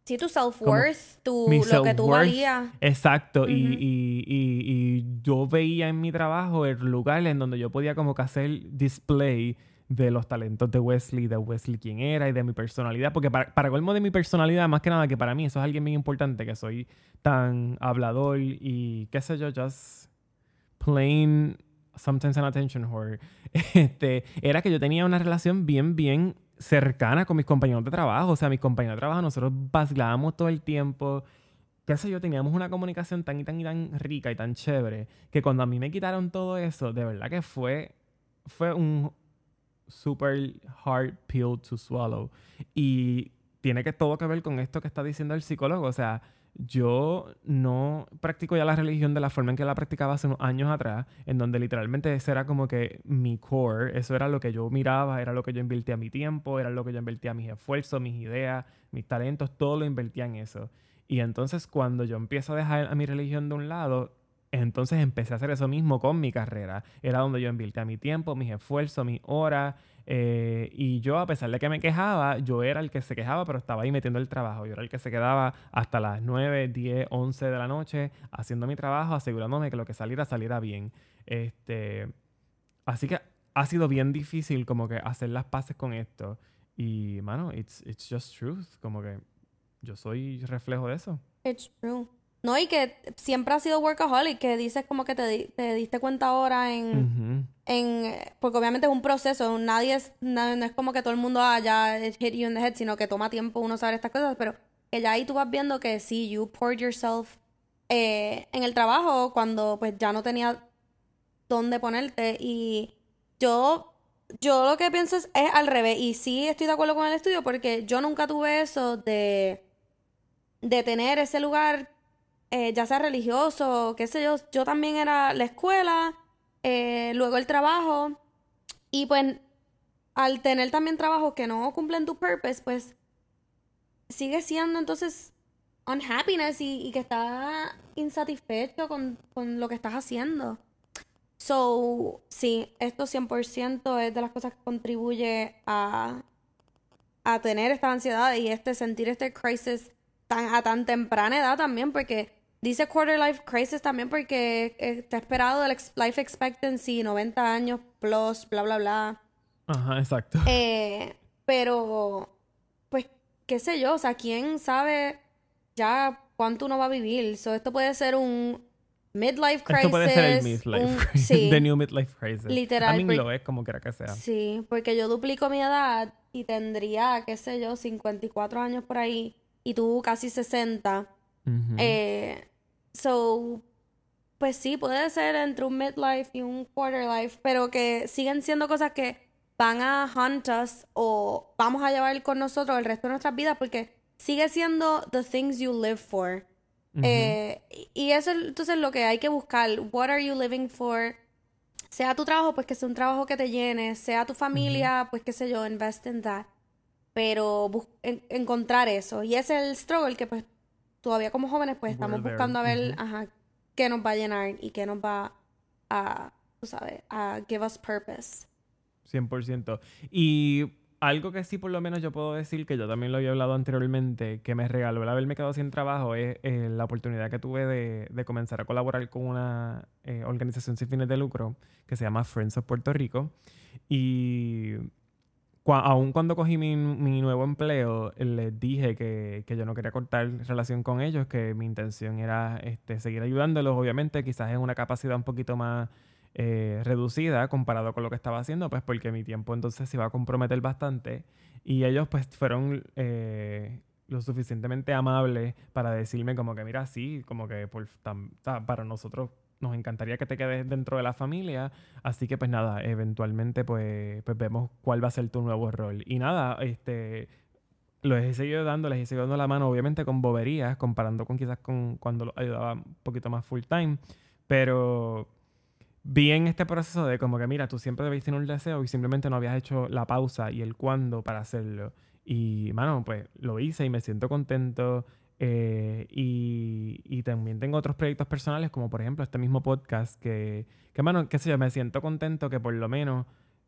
sí, tu self-worth, tu, lo que tú valías. Exacto, y, y, y, yo veía en mi trabajo el lugar en donde yo podía como que hacer display de los talentos de Wesley, de Wesley quién era y de mi personalidad, porque para, para colmo de mi personalidad, más que nada que para mí eso es alguien bien importante, que soy tan hablador y qué sé yo, just plain sometimes an attention whore, este, era que yo tenía una relación bien, bien cercana con mis compañeros de trabajo. O sea, mis compañeros de trabajo, nosotros vacilábamos todo el tiempo. Qué sé yo, teníamos una comunicación tan y tan y tan rica y tan chévere que cuando a mí me quitaron todo eso, de verdad que fue, fue un super hard pill to swallow. Y tiene que todo que ver con esto que está diciendo el psicólogo. O sea, yo no practico ya la religión de la forma en que la practicaba hace unos años atrás, en donde literalmente ese era como que mi core, eso era lo que yo miraba, era lo que yo invertía mi tiempo, era lo que yo invertía mis esfuerzos, mis ideas, mis talentos, todo lo invertía en eso. Y entonces cuando yo empiezo a dejar a mi religión de un lado, entonces empecé a hacer eso mismo con mi carrera. Era donde yo invertía mi tiempo, mis esfuerzos, mis horas, eh, y yo, a pesar de que me quejaba, yo era el que se quejaba, pero estaba ahí metiendo el trabajo. Yo era el que se quedaba hasta las 9, 10, 11 de la noche haciendo mi trabajo, asegurándome que lo que saliera saliera bien. Este, así que ha sido bien difícil como que hacer las paces con esto. Y, mano, it's, it's just truth. Como que yo soy reflejo de eso. It's true. No, y que siempre ha sido workaholic, que dices como que te, te diste cuenta ahora en, en... Porque obviamente es un proceso, nadie es... No, es como que todo el mundo haya hit you in the head, sino que toma tiempo uno saber estas cosas, pero que ya ahí tú vas viendo que sí, you poured yourself eh, en el trabajo cuando pues ya no tenía dónde ponerte. Y yo... Yo lo que pienso es, es al revés, y sí estoy de acuerdo con el estudio porque yo nunca tuve eso de, de tener ese lugar eh, ya sea religioso, qué sé yo, yo también era la escuela, eh, luego el trabajo, y pues al tener también trabajos que no cumplen tu purpose, pues sigue siendo entonces unhappiness y, y que estás insatisfecho con, con, lo que estás haciendo. So, sí, esto 100% es de las cosas que contribuye a, a tener esta ansiedad y este sentir este crisis tan, a tan temprana edad también, porque Dice quarter life crisis también porque está esperado el life expectancy 90 años plus, bla, bla, bla. Ajá, exacto. Eh, pero, pues, qué sé yo, o sea, ¿quién sabe ya cuánto uno va a vivir? So, esto puede ser un midlife crisis. Esto puede ser el midlife crisis. Sí, The new midlife crisis. Literal. A mí lo es como quiera que sea. Sí, porque yo duplico mi edad y tendría, qué sé yo, 54 años por ahí y tú casi 60. eh, So, pues sí, puede ser entre un midlife y un quarter life, pero que siguen siendo cosas que van a hunt us o vamos a llevar con nosotros el resto de nuestras vidas porque sigue siendo the things you live for. Eh, y eso entonces lo que hay que buscar. What are you living for? Sea tu trabajo, pues que sea un trabajo que te llene. Sea tu familia, pues qué sé yo, invest in that. Pero encontrar eso. Y ese es el struggle que pues todavía como jóvenes pues estamos buscando a ver ajá, qué nos va a llenar y qué nos va a, tú sabes, a give us purpose. 100%. Y algo que sí por lo menos yo puedo decir, que yo también lo había hablado anteriormente, que me regaló el haberme quedado sin trabajo, es eh, la oportunidad que tuve de, comenzar a colaborar con una eh, organización sin fines de lucro que se llama Friends of Puerto Rico. Y aún cuando cogí mi, nuevo empleo, les dije que, yo no quería cortar relación con ellos, que mi intención era este, seguir ayudándolos, obviamente, quizás en una capacidad un poquito más eh, reducida comparado con lo que estaba haciendo, pues porque mi tiempo entonces se iba a comprometer bastante. Y ellos pues fueron eh, lo suficientemente amables para decirme como que, mira, sí, como que por, para nosotros nos encantaría que te quedes dentro de la familia. Así que pues nada, eventualmente pues, pues vemos cuál va a ser tu nuevo rol. Y nada, este los he seguido dando, les he seguido dando la mano, obviamente con boberías, comparando con quizás con cuando ayudaba un poquito más full time. Pero vi en este proceso de como que, mira, tú siempre debes tener un deseo y simplemente no habías hecho la pausa y el cuándo para hacerlo. Y, mano, pues lo hice y me siento contento. Eh, y, también tengo otros proyectos personales, como por ejemplo este mismo podcast, que, que, mano, qué sé yo, me siento contento que por lo menos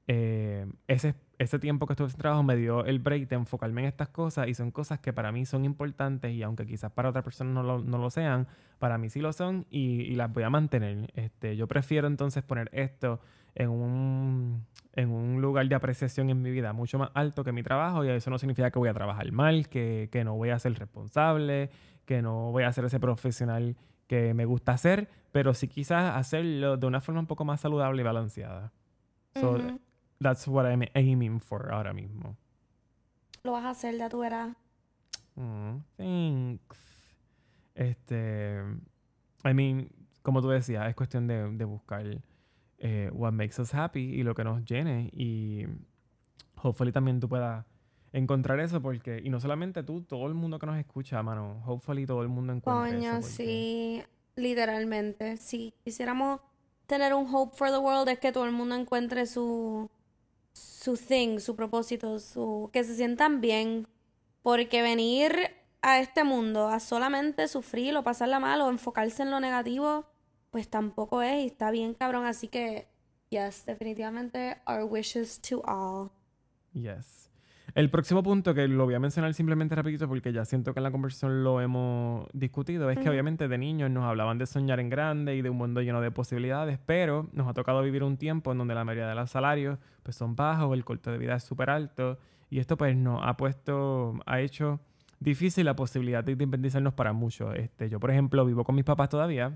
eh, ese, ese tiempo que estuve sin trabajo me dio el break de enfocarme en estas cosas y son cosas que para mí son importantes y aunque quizás para otra persona no lo, no lo sean, para mí sí lo son y, las voy a mantener. Este, yo prefiero entonces poner esto en un, en un lugar de apreciación en mi vida mucho más alto que mi trabajo y eso no significa que voy a trabajar mal, que, que no voy a ser responsable, que no voy a ser ese profesional que me gusta hacer, pero sí quizás hacerlo de una forma un poco más saludable y balanceada. So, That's what I'm aiming for ahora mismo. Lo vas a hacer, ya tú verás. Mm, thanks. Este. I mean, como tú decías, es cuestión de, de buscar eh, what makes us happy y lo que nos llene. Y hopefully también tú puedas encontrar eso porque y no solamente tú todo el mundo que nos escucha mano hopefully todo el mundo encuentra Coño, sí literalmente si quisiéramos tener un hope for the world es que todo el mundo encuentre su su thing, su propósito, su que se sientan bien, porque venir a este mundo a solamente sufrir o pasarla mal o enfocarse en lo negativo, pues tampoco es y está bien cabrón, así que yes, definitivamente our wishes to all. Yes. El próximo punto, que lo voy a mencionar simplemente rapidito porque ya siento que en la conversación lo hemos discutido, es que obviamente de niños nos hablaban de soñar en grande y de un mundo lleno de posibilidades, pero nos ha tocado vivir un tiempo en donde la mayoría de los salarios pues son bajos, el costo de vida es súper alto y esto pues nos ha puesto, ha hecho difícil la posibilidad de independizarnos para muchos. Este, yo, por ejemplo, vivo con mis papás todavía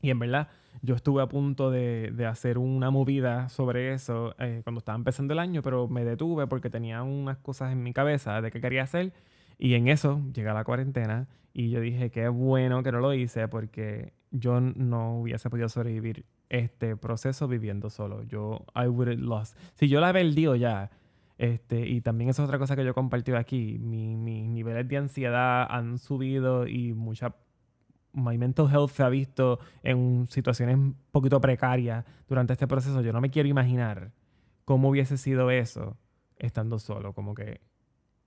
y en verdad, yo estuve a punto de, de hacer una movida sobre eso eh, cuando estaba empezando el año, pero me detuve porque tenía unas cosas en mi cabeza de qué quería hacer. Y en eso llega la cuarentena y yo dije, qué bueno que no lo hice porque yo no hubiese podido sobrevivir este proceso viviendo solo. Yo, I would have lost. Si yo la perdido ya, este, y también es otra cosa que yo he compartido aquí, mis niveles de ansiedad han subido y mucha my mental health se ha visto en situaciones un poquito precarias durante este proceso. Yo no me quiero imaginar cómo hubiese sido eso estando solo, como que...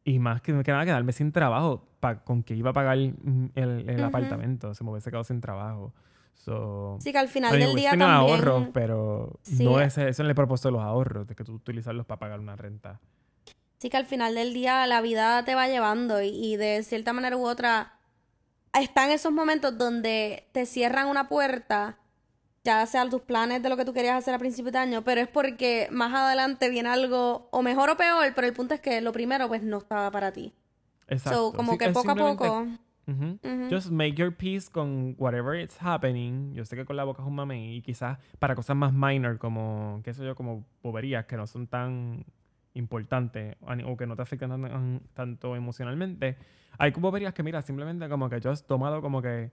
Y más que me quedaba quedarme sin trabajo, con que iba a pagar el, apartamento, se me hubiese quedado sin trabajo. sí, que al final del día también... ahorros, pero no es, eso no el propósito de los ahorros, de que tú utilizarlos para pagar una renta. Sí, que al final del día la vida te va llevando y de cierta manera u otra están esos momentos donde te cierran una puerta, ya sea tus planes de lo que tú querías hacer a principio de año, pero es porque más adelante viene algo o mejor o peor, pero el punto es que lo primero pues no estaba para ti. Exacto. como que poco a poco... Just make your peace con whatever is happening. Yo sé que con la boca es un mame y quizás para cosas más minor como, qué sé yo, como boberías que no son tan importantes o que no te afectan tanto emocionalmente hay como verías que, mira, simplemente como que yo has tomado como que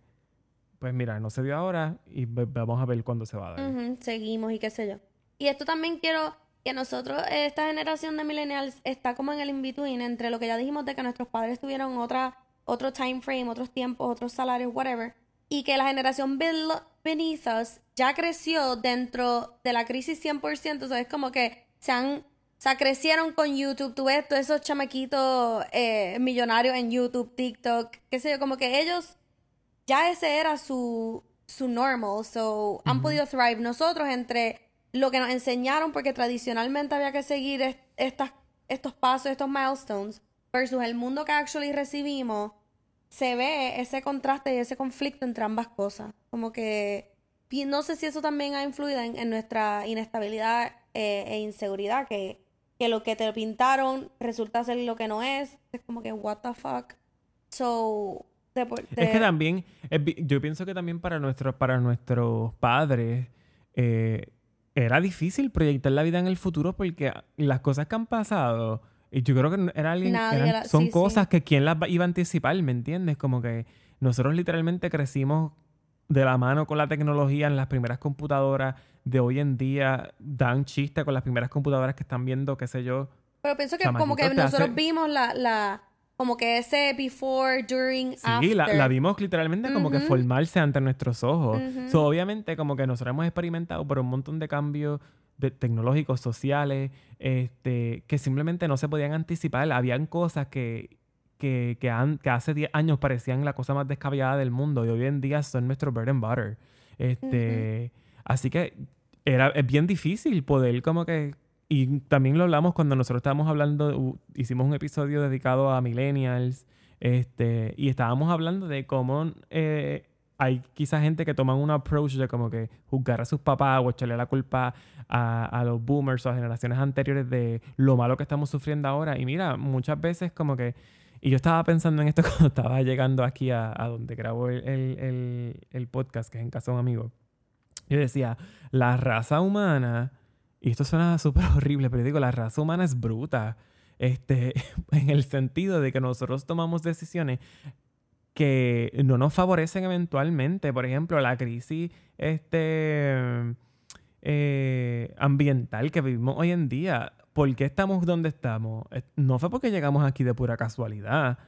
pues mira, no se dio ahora y vamos a ver cuándo se va a dar. Seguimos y qué sé yo. Y esto también quiero que nosotros, esta generación de millennials, está como en el in-between entre lo que ya dijimos de que nuestros padres tuvieron otra, otro time frame, otros tiempos, otros salarios, whatever, y que la generación beneath us ya creció dentro de la crisis 100%, o sea, es como que se han, sea, crecieron con YouTube, tú ves todos esos chamaquitos eh, millonarios en YouTube, TikTok, qué sé yo, como que ellos, ya ese era su, su normal, so han podido thrive. Nosotros entre lo que nos enseñaron, porque tradicionalmente había que seguir estas, estos pasos, estos milestones, versus el mundo que actually recibimos, se ve ese contraste y ese conflicto entre ambas cosas. Como que no sé si eso también ha influido en, nuestra inestabilidad eh, e inseguridad, que, que lo que te pintaron resulta ser lo que no es. Es como que, what the fuck. So, Es que también, yo pienso que también para, nuestros para nuestros padres, eh, era difícil proyectar la vida en el futuro porque las cosas que han pasado, y yo creo que era alguien, son cosas que quién las iba a anticipar, ¿me entiendes? Como que nosotros literalmente crecimos de la mano con la tecnología en las primeras computadoras de hoy en día, dan chiste con las primeras computadoras que están viendo, qué sé yo. Pero pienso que como que nosotros vimos la como que ese before, during, after. Sí, la, vimos literalmente como que formarse ante nuestros ojos. obviamente, como que nosotros hemos experimentado por un montón de cambios tecnológicos, sociales, este, que simplemente no se podían anticipar. Habían cosas que, que, que, hace 10 años parecían la cosa más descabellada del mundo y hoy en día son nuestro bread and butter. Este, Así que era, es bien difícil poder como que y también lo hablamos cuando nosotros estábamos hablando, hicimos un episodio dedicado a millennials, este, y estábamos hablando de cómo eh, hay quizá gente que toman un approach de como que juzgar a sus papás o echarle la culpa a, los boomers o a generaciones anteriores de lo malo que estamos sufriendo ahora. Y mira, muchas veces como que... Y yo estaba pensando en esto cuando estaba llegando aquí a, donde grabo el, el, podcast, que es en casa de un amigo. Yo decía, la raza humana y esto suena súper horrible, pero digo, la raza humana es bruta. Este, en el sentido de que nosotros tomamos decisiones que no nos favorecen eventualmente. Por ejemplo, la crisis este, eh, ambiental que vivimos hoy en día. ¿Por qué estamos donde estamos? No fue porque llegamos aquí de pura casualidad.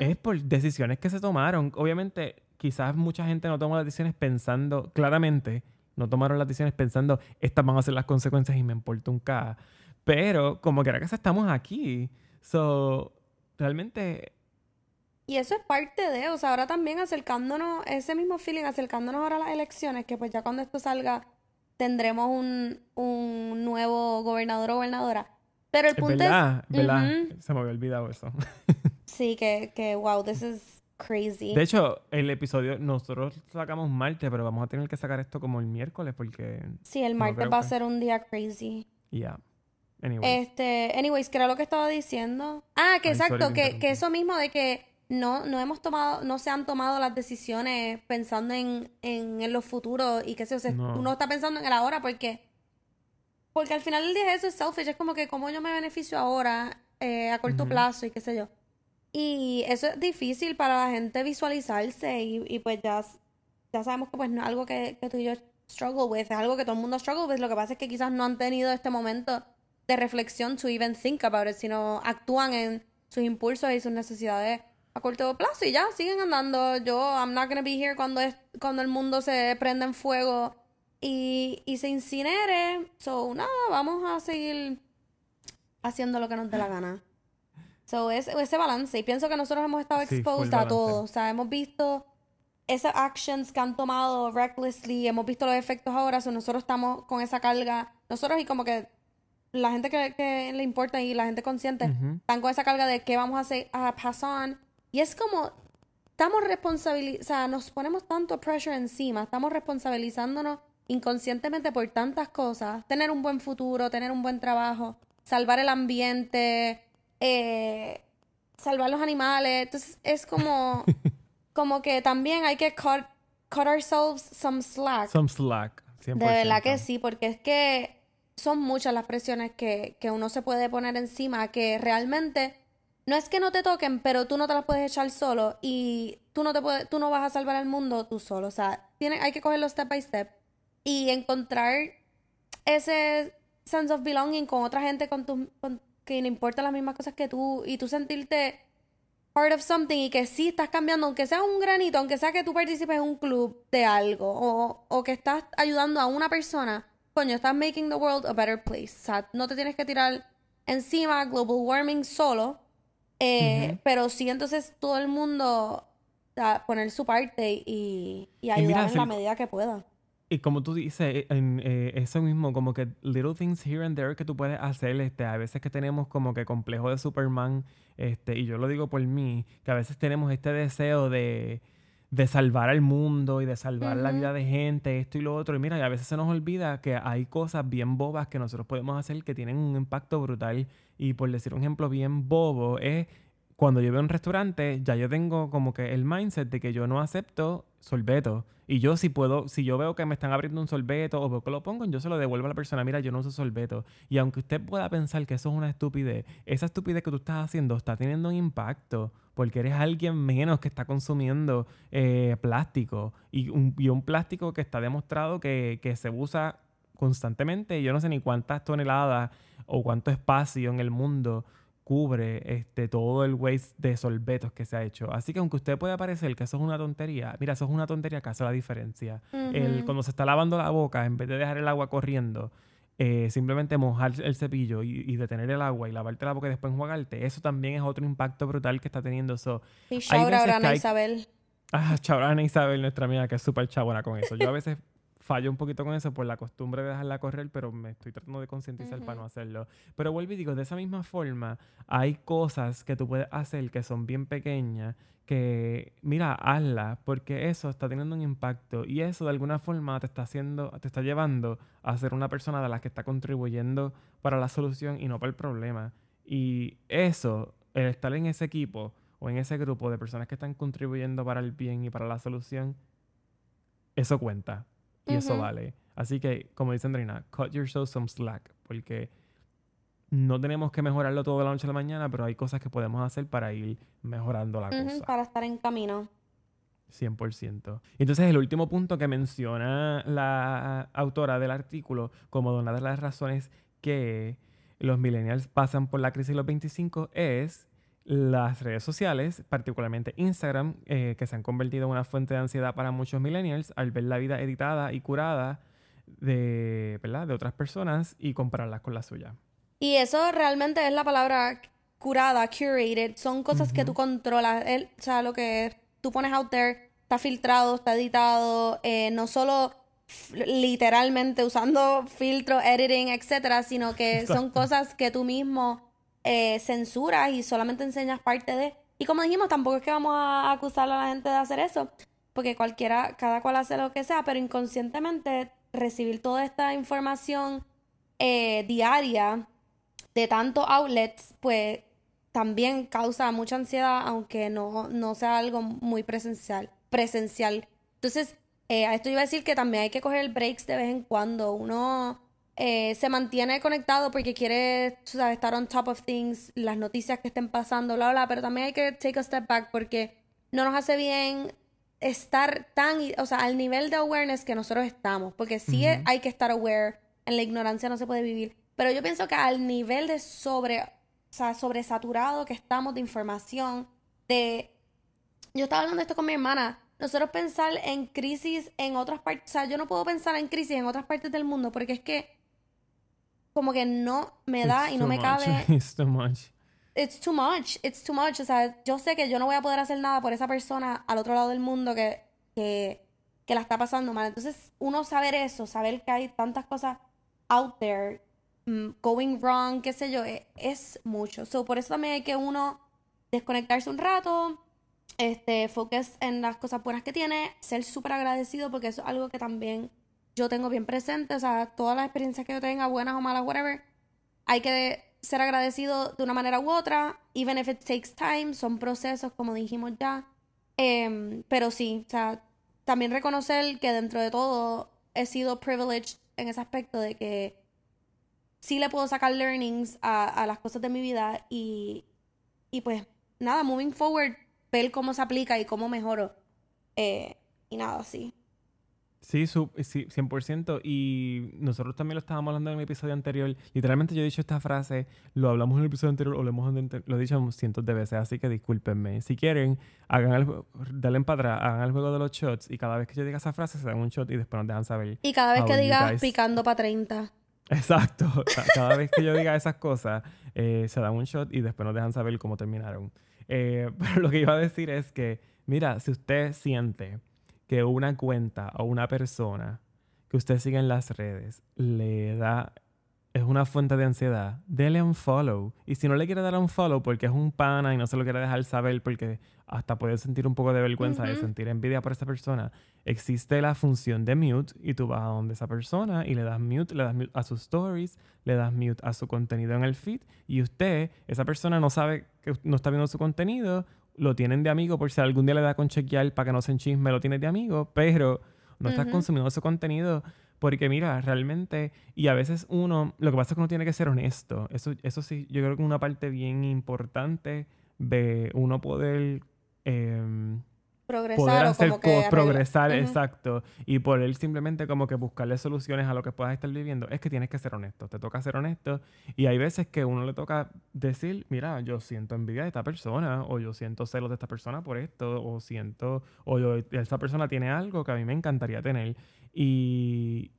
Es por decisiones que se tomaron. Obviamente, quizás mucha gente no toma las decisiones pensando claramente no tomaron las decisiones pensando, estas van a ser las consecuencias y me importa un K. Pero como que ahora que estamos aquí, so, realmente... Y eso es parte de, o sea, ahora también acercándonos, ese mismo feeling, acercándonos ahora a las elecciones, que pues ya cuando esto salga tendremos un, un nuevo gobernador o gobernadora. Pero el punto es... ¿verdad? Se me había olvidado eso. sí, que, que, wow, this is crazy. De hecho, el episodio, nosotros sacamos martes, pero vamos a tener que sacar esto como el miércoles porque... Sí, el martes va a ser un día crazy. Yeah. Anyways. Este, anyways, ¿qué era lo que estaba diciendo? Ah, que exacto, que, que, eso mismo de que no, no hemos tomado, no se han tomado las decisiones pensando en, en, los futuros y que se, o sea, uno está pensando en el ahora porque porque al final del día eso es selfish, es como que como yo me beneficio ahora eh, a corto plazo y qué sé yo. Y eso es difícil para la gente visualizarse y, y pues ya, ya sabemos que pues no es algo que, que, tú y yo struggle with, es algo que todo el mundo struggle with. Lo que pasa es que quizás no han tenido este momento de reflexión to even think about it, sino actúan en sus impulsos y sus necesidades a corto plazo y ya siguen andando. Yo, I'm not gonna be here cuando, es, cuando el mundo se prenda en fuego y, y se incinere. So, nada, vamos a seguir haciendo lo que nos dé la gana. So, es, ese balance. Y pienso que nosotros hemos estado expuestos a todo. O sea, hemos visto esas actions que han tomado recklessly, hemos visto los efectos ahora, so nosotros estamos con esa carga, nosotros y como que la gente que, le importa y la gente consciente están con esa carga de qué vamos a hacer, a pass on. Y es como, estamos responsabilizando, o sea, nos ponemos tanto pressure encima, estamos responsabilizándonos inconscientemente por tantas cosas, tener un buen futuro, tener un buen trabajo, salvar el ambiente, eh, salvar los animales. Entonces es como, como que también hay que cut, cut ourselves some slack. Some slack. De verdad que sí, porque es que son muchas las presiones que, que uno se puede poner encima que realmente no es que no te toquen, pero tú no te las puedes echar solo y tú no te puedes, tú no vas a salvar al mundo tú solo. O sea, tiene, hay que cogerlo step by step y encontrar ese sense of belonging con otra gente con, tu, que le importan las mismas cosas que tú y tú sentirte part of something y que sí estás cambiando, aunque sea un granito, aunque sea que tú participes en un club de algo o, o que estás ayudando a una persona, coño, estás making the world a better place. O sea, no te tienes que tirar encima global warming solo, eh, pero sí entonces todo el mundo poner su parte y, y ayudar en la medida que pueda. Y como tú dices, en, eh, eso mismo, como que little things here and there que tú puedes hacer, este, a veces que tenemos como que complejo de Superman, este, y yo lo digo por mí, que a veces tenemos este deseo de, de salvar al mundo y de salvar la vida de gente, esto y lo otro. Y mira, y a veces se nos olvida que hay cosas bien bobas que nosotros podemos hacer que tienen un impacto brutal. Y por decir un ejemplo bien bobo, es cuando yo veo un restaurante, ya yo tengo como que el mindset de que yo no acepto sorbeto. Y yo si puedo, si yo veo que me están abriendo un sorbeto o veo que lo pongo, yo se lo devuelvo a la persona, mira, yo no uso sorbeto. Y aunque usted pueda pensar que eso es una estupidez, esa estupidez que tú estás haciendo está teniendo un impacto porque eres alguien menos que está consumiendo eh, plástico. Y un, y un, plástico que está demostrado que, que se usa constantemente. Yo no sé ni cuántas toneladas o cuánto espacio en el mundo cubre este, todo el waste de sorbetos que se ha hecho. Así que aunque usted pueda parecer que eso es una tontería, mira, eso es una tontería que hace la diferencia. el, cuando se está lavando la boca, en vez de dejar el agua corriendo, eh, simplemente mojar el cepillo y, detener el agua y lavarte la boca y después enjuagarte, eso también es otro impacto brutal que está teniendo eso. Y Ana Isabel. Ah, Isabel, nuestra amiga, que es súper chabona con eso. Yo a veces fallo un poquito con eso por la costumbre de dejarla correr, pero me estoy tratando de concientizar para no hacerlo. Pero vuelvo y digo, de esa misma forma, hay cosas que tú puedes hacer que son bien pequeñas, que mira, hazla, porque eso está teniendo un impacto y eso de alguna forma te está haciendo, te está llevando a ser una persona de la que está contribuyendo para la solución y no para el problema. Y eso, el estar en ese equipo o en ese grupo de personas que están contribuyendo para el bien y para la solución, eso cuenta. Y eso vale. Así que, como dice Andrina, cut yourself some slack, porque no tenemos que mejorarlo todo de la noche a la mañana, pero hay cosas que podemos hacer para ir mejorando la cosa. Para estar en camino. 100%. Entonces, el último punto que menciona la autora del artículo como una de las razones que los millennials pasan por la crisis de los 25 es las redes sociales, particularmente Instagram, eh, que se han convertido en una fuente de ansiedad para muchos millennials al ver la vida editada y curada de, ¿verdad? de otras personas y compararlas con la suya. Y eso realmente es la palabra curada, curated. Son cosas que tú controlas. o sea, lo que tú pones out there está filtrado, está editado, eh, no solo literalmente usando filtro, editing, etcétera, sino que son cosas que tú mismo eh, censuras y solamente enseñas parte de... Y como dijimos, tampoco es que vamos a acusar a la gente de hacer eso, porque cualquiera, cada cual hace lo que sea, pero inconscientemente recibir toda esta información eh, diaria de tantos outlets, pues también causa mucha ansiedad, aunque no, no sea algo muy presencial. presencial. Entonces, eh, a esto iba a decir que también hay que coger breaks de vez en cuando. Uno eh, se mantiene conectado porque quiere sabes, estar on top of things, las noticias que estén pasando, bla, bla, pero también hay que take a step back porque no nos hace bien estar tan, o sea, al nivel de awareness que nosotros estamos, porque sí hay que estar aware, en la ignorancia no se puede vivir, pero yo pienso que al nivel de sobre, o sea, sobresaturado que estamos de información, de... Yo estaba hablando de esto con mi hermana, nosotros pensar en crisis en otras partes, o sea, yo no puedo pensar en crisis en otras partes del mundo porque es que como que no me da y no me cabe. It's too much. It's too much. It's too much. O sea, yo sé que yo no voy a poder hacer nada por esa persona al otro lado del mundo que, que, que la está pasando mal. Entonces, uno saber eso, saber que hay tantas cosas out there, mm, going wrong, qué sé yo, e, es, mucho. So, por eso también hay que uno desconectarse un rato, este, focus en las cosas buenas que tiene, ser súper agradecido porque eso es algo que también yo tengo bien presente, o sea, todas las experiencias que yo tenga, buenas o malas, whatever, hay que ser agradecido de una manera u otra, even if it takes time, son procesos, como dijimos ya. Em, pero sí, o sea, también reconocer que dentro de todo he sido privileged en ese aspecto de que sí le puedo sacar learnings a, a las cosas de mi vida y, y pues nada, moving forward, ver cómo se aplica y cómo mejoro. Eh, y nada, sí. Sí, sí, 100%. Y nosotros también lo estábamos hablando en el episodio anterior. Literalmente yo he dicho esta frase, lo hablamos en el episodio anterior o lo, hemos, lo he dicho cientos de veces, así que discúlpenme. Si quieren, hagan el, denle para atrás, hagan el juego de los shots y cada vez que yo diga esa frase se dan un shot y después nos dejan saber. Y cada vez que digas picando para 30. Exacto. Cada vez que yo diga esas cosas, eh, se dan un shot y después nos dejan saber cómo terminaron. Eh, pero lo que iba a decir es que, mira, si usted siente que una cuenta o una persona que usted sigue en las redes le da es una fuente de ansiedad, dele un follow. Y si no le quiere dar un follow porque es un pana y no se lo quiere dejar saber porque hasta puede sentir un poco de vergüenza de sentir envidia por esa persona, existe la función de mute y tú vas a donde esa persona y le das mute, le das mute a sus stories, le das mute a su contenido en el feed y usted, esa persona no sabe que no está viendo su contenido lo tienen de amigo por si algún día le da con chequear para que no se enchisme, lo tienes de amigo, pero no estás consumiendo ese contenido porque mira, realmente, y a veces uno, lo que pasa es que uno tiene que ser honesto. Eso, eso sí, yo creo que una parte bien importante de uno poder eh, progresar hacer o como progresar, exacto, y por él simplemente como que buscarle soluciones a lo que puedas estar viviendo, es que tienes que ser honesto, te toca ser honesto. Y hay veces que uno le toca decir, mira, yo siento envidia de esta persona o yo siento celos de esta persona por esto o siento o yo, esta persona tiene algo que a mí me encantaría tener y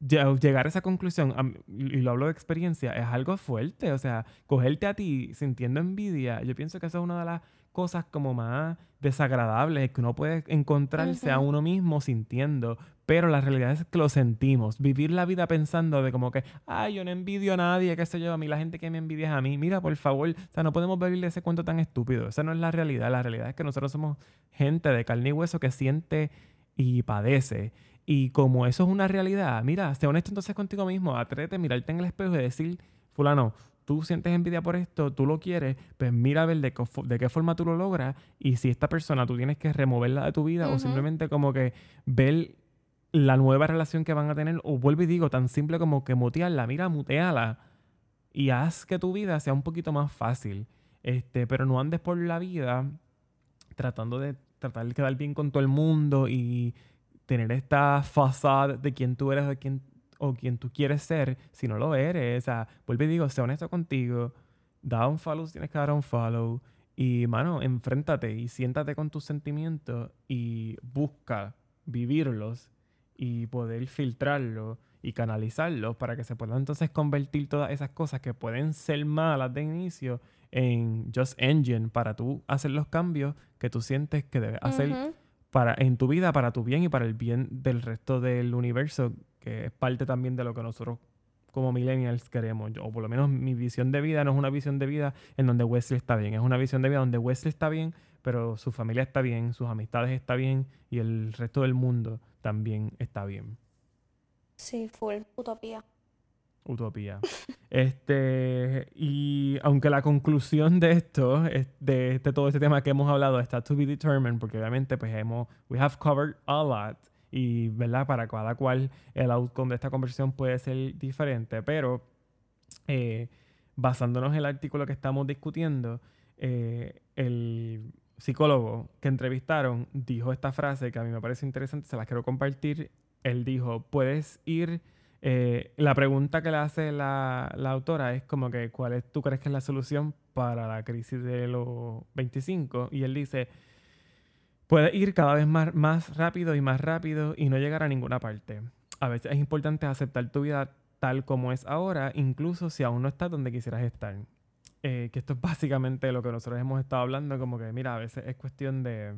llegar a esa conclusión, y lo hablo de experiencia, es algo fuerte, o sea, cogerte a ti sintiendo envidia, yo pienso que eso es una de las cosas como más desagradables que uno puede encontrarse a uno mismo sintiendo, pero la realidad es que lo sentimos. Vivir la vida pensando de como que, ay, yo no envidio a nadie, qué sé yo, a mí la gente que me envidia es a mí. Mira, por favor, o sea, no podemos vivir ese cuento tan estúpido. Esa no es la realidad. La realidad es que nosotros somos gente de carne y hueso que siente y padece. Y como eso es una realidad, mira, sé honesto entonces contigo mismo, atrévete mirarte en el espejo y decir, fulano, tú sientes envidia por esto, tú lo quieres, pues mira a ver de, qué forma tú lo logras y si esta persona tú tienes que removerla de tu vida o simplemente como que ver la nueva relación que van a tener o vuelvo y digo tan simple como que mutearla, mira, muteala y haz que tu vida sea un poquito más fácil. Este, pero no andes por la vida tratando de tratar de quedar bien con todo el mundo y tener esta fachada de quién tú eres, de quién o quien tú quieres ser si no lo eres. O sea, vuelve y digo, sé honesto contigo, da un follow si tienes que dar un follow. Y, mano, enfréntate y siéntate con tus sentimientos y busca vivirlos y poder filtrarlos y canalizarlos para que se puedan entonces convertir todas esas cosas que pueden ser malas de inicio en Just Engine para tú hacer los cambios que tú sientes que debes hacer para, en tu vida, para tu bien y para el bien del resto del universo que es parte también de lo que nosotros como millennials queremos. o por lo menos mi visión de vida no es una visión de vida en donde Wesley está bien, es una visión de vida donde Wesley está bien, pero su familia está bien, sus amistades está bien y el resto del mundo también está bien. Sí, full, utopía. Utopía. este, y aunque la conclusión de esto, de este, todo este tema que hemos hablado, está to be determined, porque obviamente pues hemos, we have covered a lot y, ¿verdad? Para cada cual el outcome de esta conversación puede ser diferente, pero eh, basándonos en el artículo que estamos discutiendo, eh, el psicólogo que entrevistaron dijo esta frase que a mí me parece interesante, se la quiero compartir. Él dijo, puedes ir... Eh, la pregunta que le hace la, autora es como que, ¿cuál es, tú crees que es la solución para la crisis de los 25? Y él dice, Puedes ir cada vez más, más rápido y más rápido y no llegar a ninguna parte. A veces es importante aceptar tu vida tal como es ahora, incluso si aún no estás donde quisieras estar. Eh, que esto es básicamente lo que nosotros hemos estado hablando, como que, mira, a veces es cuestión de,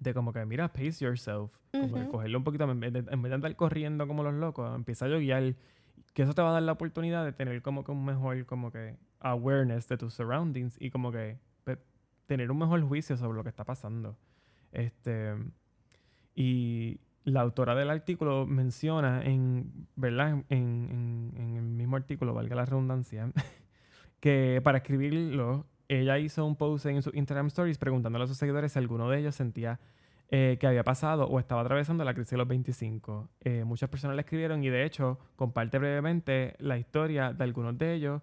de como que, mira, pace yourself, como de cogerlo un poquito, en vez, de, en vez de andar corriendo como los locos, empieza a guiar, que eso te va a dar la oportunidad de tener como que un mejor, como que, awareness de tus surroundings y como que tener un mejor juicio sobre lo que está pasando. Este, y la autora del artículo menciona en, ¿verdad? En, el mismo artículo, valga la redundancia, que para escribirlo, ella hizo un post en sus Instagram Stories preguntándole a sus seguidores si alguno de ellos sentía eh, que había pasado o estaba atravesando la crisis de los 25. Eh, muchas personas le escribieron y de hecho comparte brevemente la historia de algunos de ellos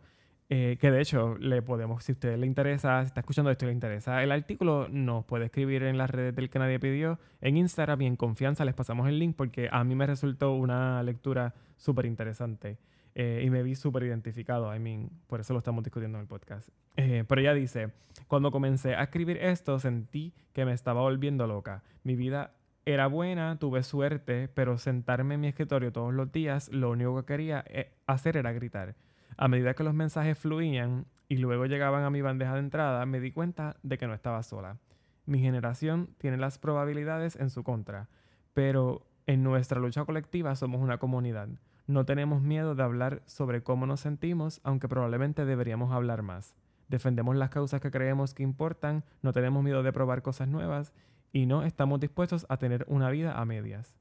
Eh, que de hecho, le podemos, si a usted le interesa, si está escuchando esto y le interesa el artículo, nos puede escribir en las redes del que nadie pidió, en Instagram y en confianza les pasamos el link porque a mí me resultó una lectura súper interesante. Eh, y me vi súper identificado, I mean, por eso lo estamos discutiendo en el podcast. Eh, pero ella dice, cuando comencé a escribir esto sentí que me estaba volviendo loca. Mi vida era buena, tuve suerte, pero sentarme en mi escritorio todos los días, lo único que quería eh, hacer era gritar. A medida que los mensajes fluían y luego llegaban a mi bandeja de entrada, me di cuenta de que no estaba sola. Mi generación tiene las probabilidades en su contra, pero en nuestra lucha colectiva somos una comunidad. No tenemos miedo de hablar sobre cómo nos sentimos, aunque probablemente deberíamos hablar más. Defendemos las causas que creemos que importan, no tenemos miedo de probar cosas nuevas y no estamos dispuestos a tener una vida a medias.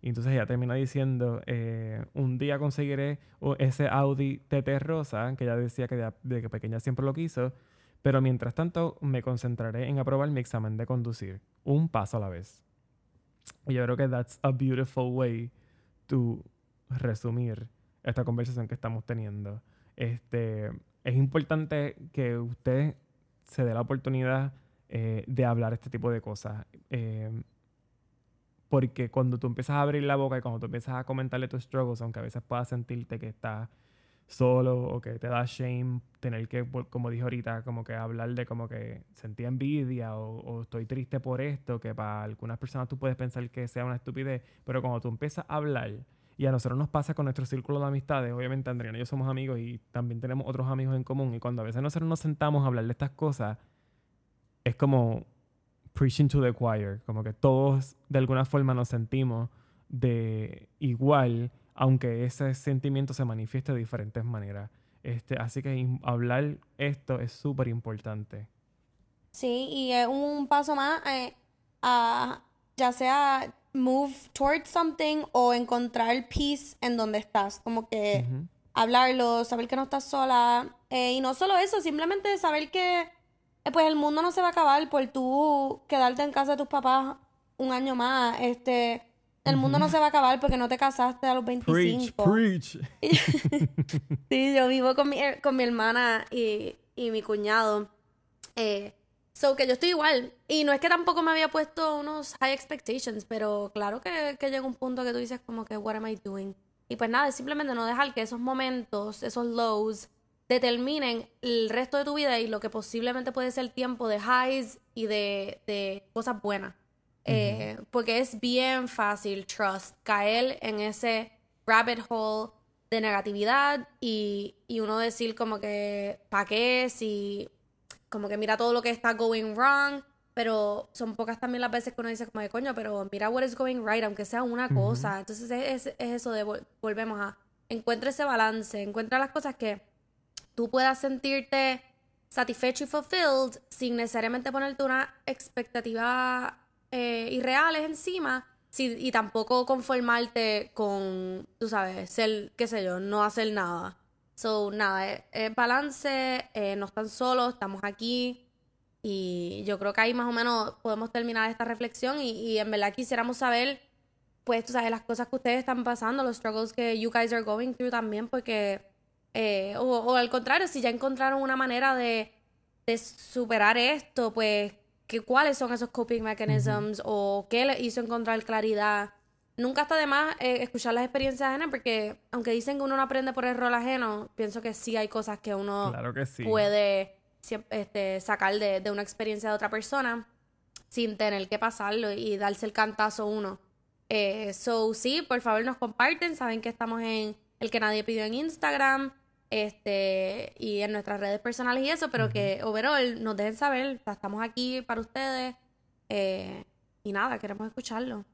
Y entonces ella termina diciendo, eh, un día conseguiré ese Audi TT rosa, que ella decía que de, que pequeña siempre lo quiso, pero mientras tanto me concentraré en aprobar mi examen de conducir, un paso a la vez. Y yo creo que that's a beautiful way to resumir esta conversación que estamos teniendo. Este, es importante que usted se dé la oportunidad eh, de hablar este tipo de cosas. Eh, porque cuando tú empiezas a abrir la boca y cuando tú empiezas a comentarle tus struggles, aunque a veces puedas sentirte que estás solo o que te da shame tener que, como dije ahorita, como que hablar de como que sentí envidia o, o, estoy triste por esto, que para algunas personas tú puedes pensar que sea una estupidez, pero cuando tú empiezas a hablar y a nosotros nos pasa con nuestro círculo de amistades. Obviamente, Andrea y yo somos amigos y también tenemos otros amigos en común. Y cuando a veces nosotros nos sentamos a hablar de estas cosas, es como preaching to the choir. Como que todos de alguna forma nos sentimos de igual, aunque ese sentimiento se manifieste de diferentes maneras. Este, así que hablar esto es súper importante. Sí, y es un paso más eh, a ya sea move towards something o encontrar peace en donde estás. Como que hablarlo, saber que no estás sola. Eh, y no solo eso, simplemente saber que eh, pues el mundo no se va a acabar por tú quedarte en casa de tus papás un año más. Este, el mundo no se va a acabar porque no te casaste a los 25. Preach, sí, yo vivo con mi, con mi hermana y, y mi cuñado. Eh, So que yo estoy igual. Y no es que tampoco me había puesto unos high expectations, pero claro que, que llega un punto que tú dices como que, what am I doing? Y pues nada, simplemente no dejar que esos momentos, esos lows, determinen el resto de tu vida y lo que posiblemente puede ser tiempo de highs y de, de cosas buenas. Eh, porque es bien fácil, trust, caer en ese rabbit hole de negatividad y, y uno decir como que, ¿para qué? Si como que mira todo lo que está going wrong, pero son pocas también las veces que uno dice como de coño, pero mira what is going right, aunque sea una cosa. Entonces es, es, eso de volvemos a encuentra ese balance, encuentra las cosas que tú puedas sentirte satisfecho y fulfilled sin necesariamente ponerte una expectativa eh, irreales encima y tampoco conformarte con, tú sabes, ser, qué sé yo, no hacer nada. So, nada, es, eh, eh, balance, eh, no están solos, estamos aquí. Y yo creo que ahí más o menos podemos terminar esta reflexión y, y en verdad quisiéramos saber, pues, tú sabes, las cosas que ustedes están pasando, los struggles que you guys are going through también, porque, o, o, al contrario, si ya encontraron una manera de, de superar esto, pues, que, ¿cuáles son esos coping mechanisms o qué les hizo encontrar claridad? Nunca está de más eh, escuchar las experiencias ajenas porque aunque dicen que uno no aprende por el rol ajeno, pienso que sí hay cosas que uno puede este, sacar de, de, una experiencia de otra persona sin tener que pasarlo y darse el cantazo uno. Eh, so, sí, por favor nos comparten, saben que estamos en el que nadie pidió en Instagram este y en nuestras redes personales y eso, pero que overall nos dejen saber, estamos aquí para ustedes eh, y nada, queremos escucharlo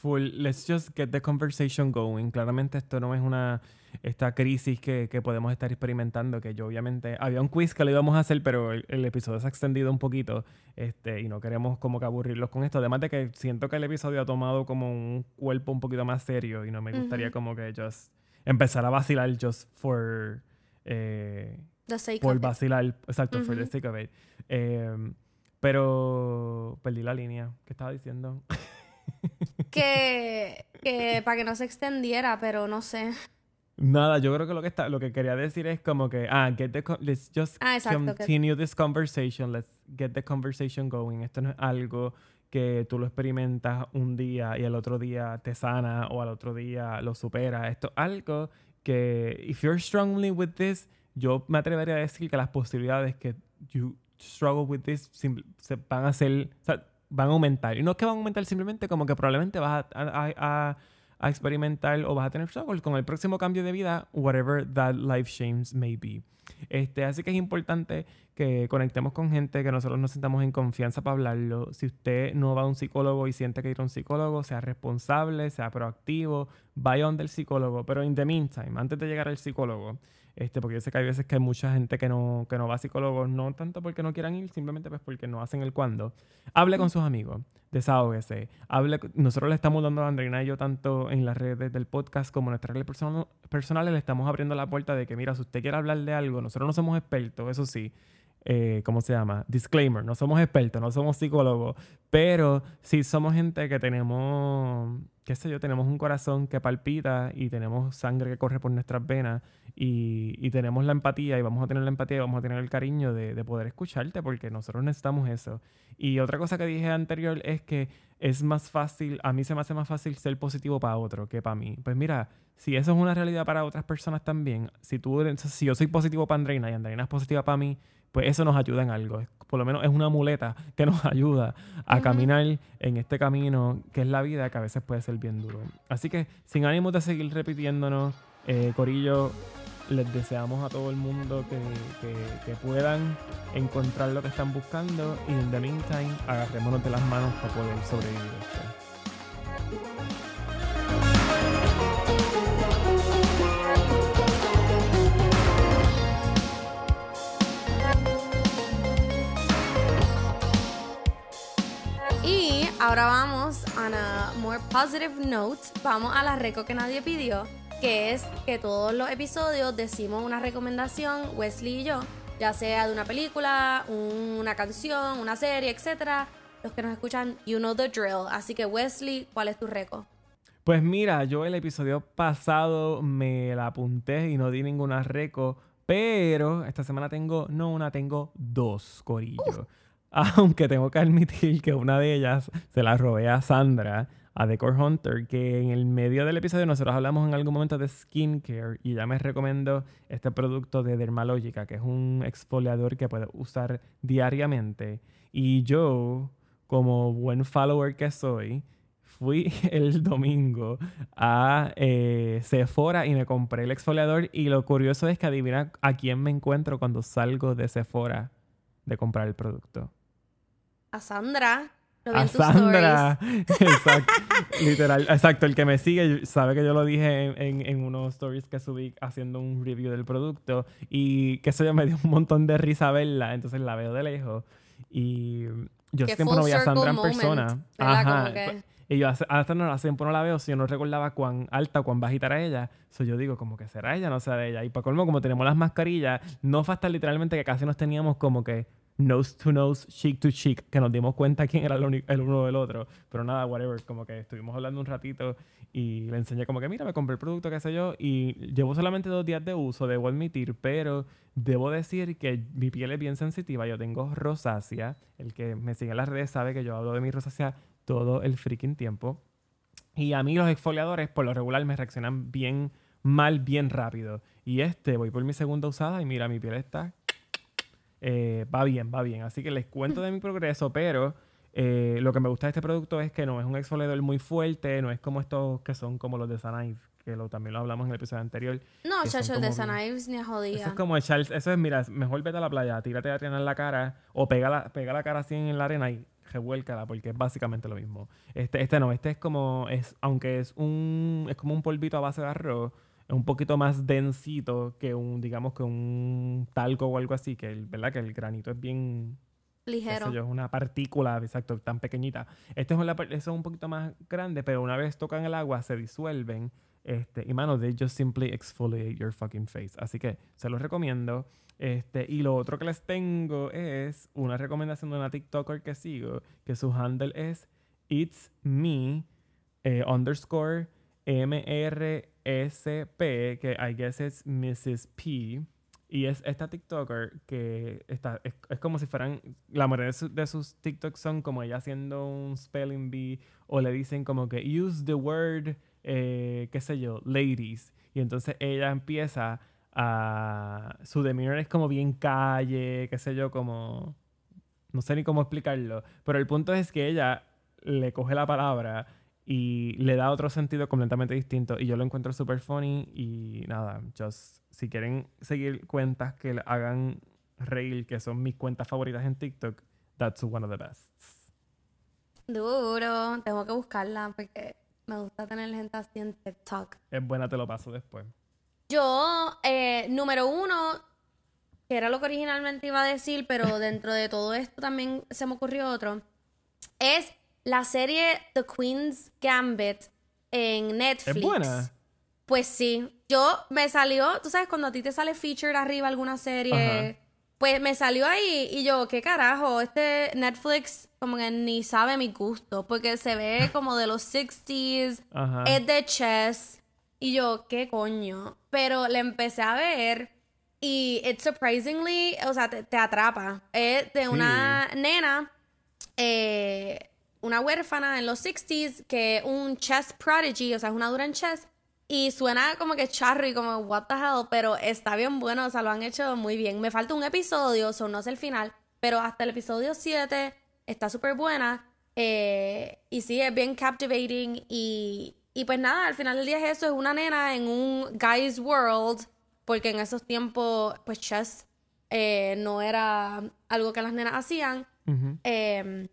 full, let's just get the conversation going. Claramente esto no es una esta crisis que, que, podemos estar experimentando, que yo obviamente había un quiz que lo íbamos a hacer, pero el, episodio se ha extendido un poquito este, y no queremos como que aburrirlos con esto. Además de que siento que el episodio ha tomado como un cuerpo un poquito más serio y no me gustaría como que just empezar a vacilar just for... Eh, por vacilar, exacto, for the sake of it. Eh, pero perdí la línea. ¿Qué estaba diciendo? que, que para que no se extendiera, pero no sé. Nada, yo creo que lo que está, lo que quería decir es como que, ah, get the, let's just Ah, exacto, que- continue this conversation, let's get the conversation going. Esto no es algo que tú lo experimentas un día y el otro día te sana o al otro día lo supera. Esto es algo que, if you're strongly with this, yo me atrevería a decir que las posibilidades que you struggle with this se van a ser, o sea, van a aumentar. Y no es que van a aumentar simplemente como que probablemente vas a, a- a- experimentar o vas a tener struggles con el próximo cambio de vida, whatever that life change may be. Este, así que es importante que conectemos con gente, que nosotros nos sintamos en confianza para hablarlo. Si usted no va a un psicólogo y siente que ir a un psicólogo, sea responsable, sea proactivo, vaya donde el psicólogo. Pero in the meantime, antes de llegar al psicólogo, este, porque yo sé que hay veces que hay mucha gente que no, que no va a psicólogos, no tanto porque no quieran ir, simplemente pues porque no hacen el cuándo. Hable con sus amigos, desahógese. Hable, nosotros le estamos dando a Andreina y yo tanto en las redes del podcast como en nuestras redes person- personales, le estamos abriendo la puerta de que, mira, si usted quiere hablar de algo, nosotros no somos expertos, eso sí. Eh, ¿Cómo se llama? Disclaimer, no somos expertos, no somos psicólogos, pero sí somos gente que tenemos, qué sé yo, tenemos un corazón que palpita y tenemos sangre que corre por nuestras venas y, y tenemos la empatía y vamos a tener la empatía y vamos a tener el cariño de, de poder escucharte porque nosotros necesitamos eso. Y otra cosa que dije anterior es que es más fácil, a mí se me hace más fácil ser positivo para otro que para mí. Pues mira, si eso es una realidad para otras personas también, si tú si yo soy positivo para Andreina y Andreina es positiva para mí, pues eso nos ayuda en algo. Por lo menos es una muleta que nos ayuda a caminar en este camino que es la vida, que a veces puede ser bien duro. Así que sin ánimo de seguir repitiéndonos, eh, Corillo, les deseamos a todo el mundo que, que- que puedan encontrar lo que están buscando y en the meantime agarrémonos de las manos para poder sobrevivir ahora vamos on a more positive note. Vamos a la reco que nadie pidió, que es que todos los episodios decimos una recomendación, Wesley y yo, ya sea de una película, un- una canción, una serie, etcétera. Los que nos escuchan, you know the drill. Así que Wesley, ¿cuál es tu reco? Pues mira, yo el episodio pasado me la apunté y no di ninguna reco, pero esta semana tengo, no una, tengo dos, Corillo. Aunque tengo que admitir que una de ellas se la robé a Sandra, a Decor Hunter, que en el medio del episodio nosotros hablamos en algún momento de skincare y ella me recomendó este producto de Dermalogica, que es un exfoliador que puedes usar diariamente. Y yo, como buen follower que soy, fui el domingo a eh, Sephora y me compré el exfoliador y lo curioso es que adivina a quién me encuentro cuando salgo de Sephora de comprar el producto. A Sandra. Lo vi A en tus Sandra. Exacto. Literal. Exacto. El que me sigue sabe que yo lo dije en, en- en unos stories que subí haciendo un review del producto. Y que eso ya me dio un montón de risa verla. Entonces la veo de lejos. Y yo hace tiempo no veía a Sandra en persona. Ajá. que- Y yo hace, hace, no, hace tiempo no la veo, si yo no recordaba cuán alta o cuán bajita era ella. So yo digo, como que será ella, no será ella. Y para colmo, como tenemos las mascarillas, no fue hasta literalmente que casi nos teníamos como que nose to nose, cheek to cheek, que nos dimos cuenta quién era el, el uno del otro. Pero nada, whatever, como que estuvimos hablando un ratito y le enseñé como que, mira, me compré el producto, qué sé yo, y llevo solamente dos días de uso, debo admitir, pero debo decir que mi piel es bien sensitiva, yo tengo rosácea, el que me sigue en las redes sabe que yo hablo de mi rosácea todo el freaking tiempo. Y a mí los exfoliadores por lo regular me reaccionan bien mal, bien rápido. Y este, voy por mi segunda usada y mira, mi piel está... eh, va bien, va bien. Así que les cuento de mi progreso, pero eh, lo que me gusta de este producto es que no es un exfoliador muy fuerte, no es como estos que son como los de Sanive, que lo, también lo hablamos en el episodio anterior. No, chacho, el de como San bien- Ives ni a jodida. Eso es como echar, eso es, mira, mejor vete a la playa, tírate arena en la cara o pega la, pega la cara así en la arena y revuélcala porque es básicamente lo mismo. Este, este no, este es como, es, aunque es un, es como un polvito a base de arroz, es un poquito más densito que un, digamos que un talco o algo así, que el, ¿verdad? Que el granito es bien, Ligero. yo, es una partícula, exacto, tan pequeñita. Este es, una, eso es un poquito más grande, pero una vez tocan el agua se disuelven. Este, y mano, they just simply exfoliate your fucking face. Así que se los recomiendo. Este, y lo otro que les tengo es una recomendación de una TikToker que sigo, que su handle es It's Me eh, underscore M-R-S-P, que I guess es Mrs. P. Y es esta TikToker que está, es, como si fueran, la mayoría de sus TikToks son como ella haciendo un spelling bee o le dicen como que use the word, eh, qué sé yo, ladies. Y entonces ella empieza a, su demeanor es como bien calle, qué sé yo, como, no sé ni cómo explicarlo. Pero el punto es que ella le coge la palabra y le da otro sentido completamente distinto. Y yo lo encuentro súper funny. Y nada, just, si quieren seguir cuentas que le hagan reír, que son mis cuentas favoritas en TikTok, that's one of the best. Duro, tengo que buscarla porque me gusta tener gente así en TikTok. Es buena, te lo paso después. Yo, eh, número uno, que era lo que originalmente iba a decir, pero dentro de todo esto también se me ocurrió otro, es la serie The Queen's Gambit en Netflix. Es buena. Pues sí, yo me salió, tú sabes, cuando a ti te sale featured arriba alguna serie, Ajá. pues me salió ahí y yo, ¿qué carajo? Este Netflix como que ni sabe mi gusto, porque se ve como de los 60s, Ajá. es de chess, y yo, ¿qué coño? Pero le empecé a ver y it surprisingly, o sea, te, te atrapa. Es de una nena, eh, una huérfana en los 60s, que es un chess prodigy, o sea, es una dura en chess. Y suena como que charro y como, what the hell, pero está bien bueno, o sea, lo han hecho muy bien. Me falta un episodio, o no sé el final, pero hasta el episodio 7 está súper buena. eh, y sí, es bien captivating. Y, y pues nada, al final del día es eso, es una nena en un guy's world, porque en esos tiempos, pues chess eh, no era algo que las nenas hacían. Eh,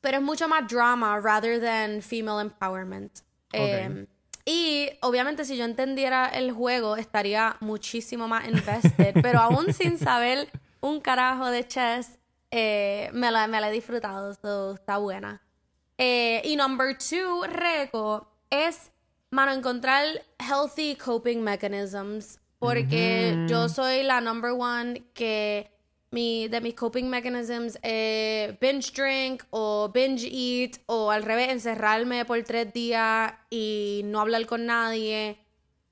pero es mucho más drama rather than female empowerment. Eh, y obviamente si yo entendiera el juego estaría muchísimo más invested, pero aún sin saber un carajo de chess, eh, me, la, me la he disfrutado, so, está buena. Eh, y number two, Reco, es, mano, encontrar healthy coping mechanisms. Porque yo soy la number one que mi, de mis coping mechanisms es binge drink o binge eat o al revés, encerrarme por tres días y no hablar con nadie.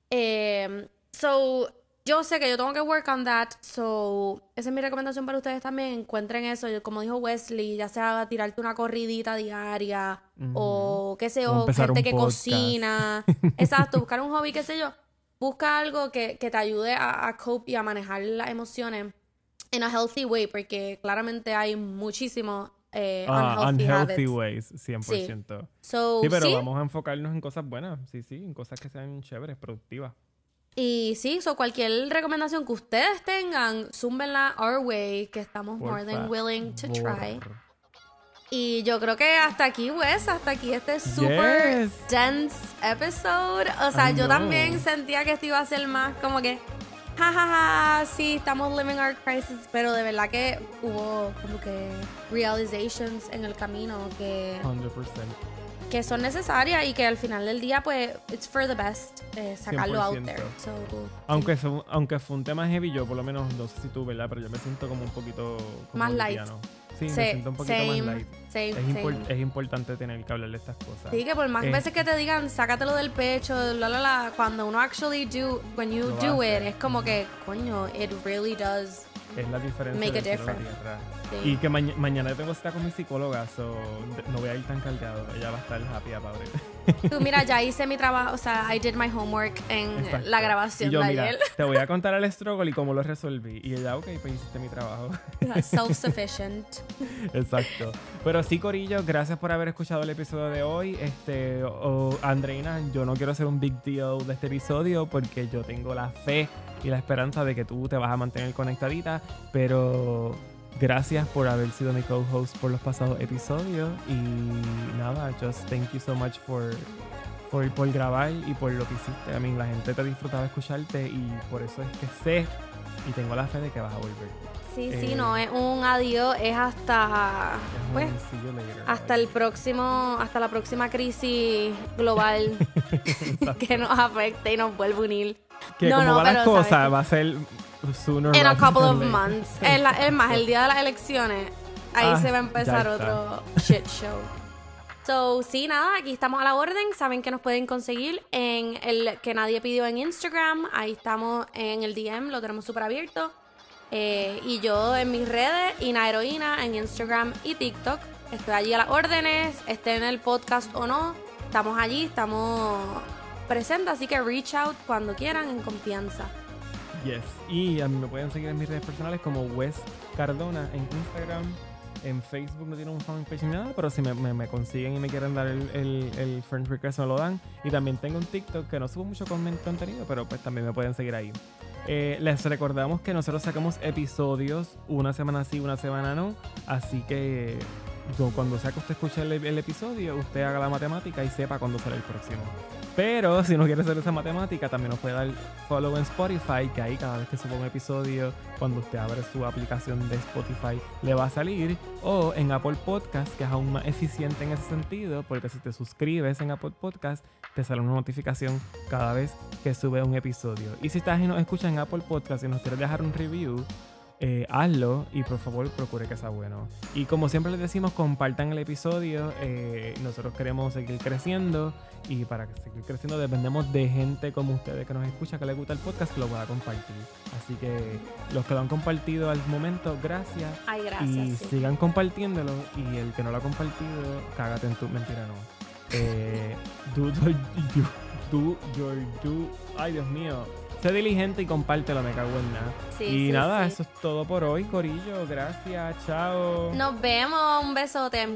Eh, so, yo sé que yo tengo que work on that. So, esa es mi recomendación para ustedes también. Encuentren eso. Como dijo Wesley, ya sea tirarte una corridita diaria o qué sé O yo, gente que podcast. cocina. Exacto, buscar un hobby, qué sé yo. Busca algo que, que te ayude a, a cope y a manejar las emociones en a healthy way, porque claramente hay muchísimos eh, Ah, unhealthy, unhealthy habits. ways, 100%. So, Sí, pero sí, vamos a enfocarnos en cosas buenas, sí, sí, en cosas que sean chéveres, productivas. Y sí, so cualquier recomendación que ustedes tengan, zúmbenla our way, que estamos more Por than willing to try. Y yo creo que hasta aquí, Wes, hasta aquí este super Yes. dense episode. O sea, I yo know. también sentía que esto iba a ser más como que, jajaja, sí, estamos living our crisis, pero de verdad que hubo como que realizations en el camino que, 100%. que son necesarias y que al final del día, pues, it's for the best, eh, sacarlo out 100%. there. So, Aunque, fue, aunque fue un tema heavy, yo por lo menos, no sé si tú, ¿verdad? Pero yo me siento como un poquito... como Más light. liviano. Sí, me siento un poquito same, más light. same, Es, impor- same. es importante tener que hablar de estas cosas. Sí, que por más Eh. veces que te digan, sácatelo del pecho, la, la, la, cuando uno actually do, when you do it, es como que, coño, it really does. Es la diferencia Make a difference. tierra. Sí. Y que maña- mañana tengo cita con mi psicóloga, so no voy a ir tan cargado. Ella va a estar happy about it. Tú, mira, ya hice mi trabajo, o sea, I did my homework en Exacto. la grabación y yo, de mira, ayer. te voy a contar el struggle y cómo lo resolví. Y ella, ok, pues hiciste mi trabajo. Self-sufficient. Exacto. Pero sí, Corillo, gracias por haber escuchado el episodio de hoy. Este, o- Andreina, yo no quiero hacer un big deal de este episodio porque yo tengo la fe y la esperanza de que tú te vas a mantener conectadita. Pero gracias por haber sido mi co-host por los pasados episodios. Y nada, just thank you so much for, por, por grabar y por lo que hiciste. A mí, la gente te disfrutaba escucharte y por eso es que sé y tengo la fe de que vas a volver. Sí, Eh. sí, no es un adiós, es hasta, Es pues, later. hasta el próximo, hasta la próxima crisis global que nos afecte y nos vuelva a unir. Que No, como no, van las pero ¿sabes cosas, va a ser sooner In a couple of months. Es, la- es más, el día de las elecciones, ahí Ah, se va a empezar otro shit show. So, sí, nada, aquí estamos a la orden. Saben que nos pueden conseguir en el que nadie pidió en Instagram. Ahí estamos en el DM, lo tenemos súper abierto. Eh, y yo en mis redes, Ina Heroína, en Instagram y TikTok. Estoy allí a las órdenes, esté en el podcast o no. Estamos allí, estamos presentes, así que reach out cuando quieran en confianza. Yes. Y a mí me pueden seguir en mis redes personales como Wes Cardona en Instagram. En Facebook no tiene un fanpage ni nada, pero si me, consiguen y me quieren dar el, friend request, me lo dan. Y también tengo un TikTok que no subo mucho contenido, pero pues también me pueden seguir ahí. Eh, les recordamos que nosotros sacamos episodios una semana sí, una semana no. Así que cuando sea que usted escuche el, episodio, usted haga la matemática y sepa cuándo sale el próximo. Pero si no quiere hacer esa matemática, también nos puede dar follow en Spotify, que ahí cada vez que suba un episodio, cuando usted abre su aplicación de Spotify, le va a salir. O en Apple Podcast, que es aún más eficiente en ese sentido, porque si te suscribes en Apple Podcast, te sale una notificación cada vez que sube un episodio. Y si estás y nos escuchas en Apple Podcast y nos quieres dejar un review, eh, hazlo y por favor procure que sea bueno. Y como siempre les decimos, compartan el episodio. Eh, nosotros queremos seguir creciendo y para seguir creciendo dependemos de gente como ustedes que nos escucha, que les gusta el podcast, que lo pueda compartir. Así que los que lo han compartido al momento, gracias. Ay, gracias. Y sigan compartiéndolo. Y el que no lo ha compartido, cágate en tu mentira, no. Eh, do, do, do, do, do, ay, Dios mío Sé diligente y compártelo, me cago en nada. y nada, eso es todo por hoy, Corillo. Gracias, chao. Nos vemos, un besote.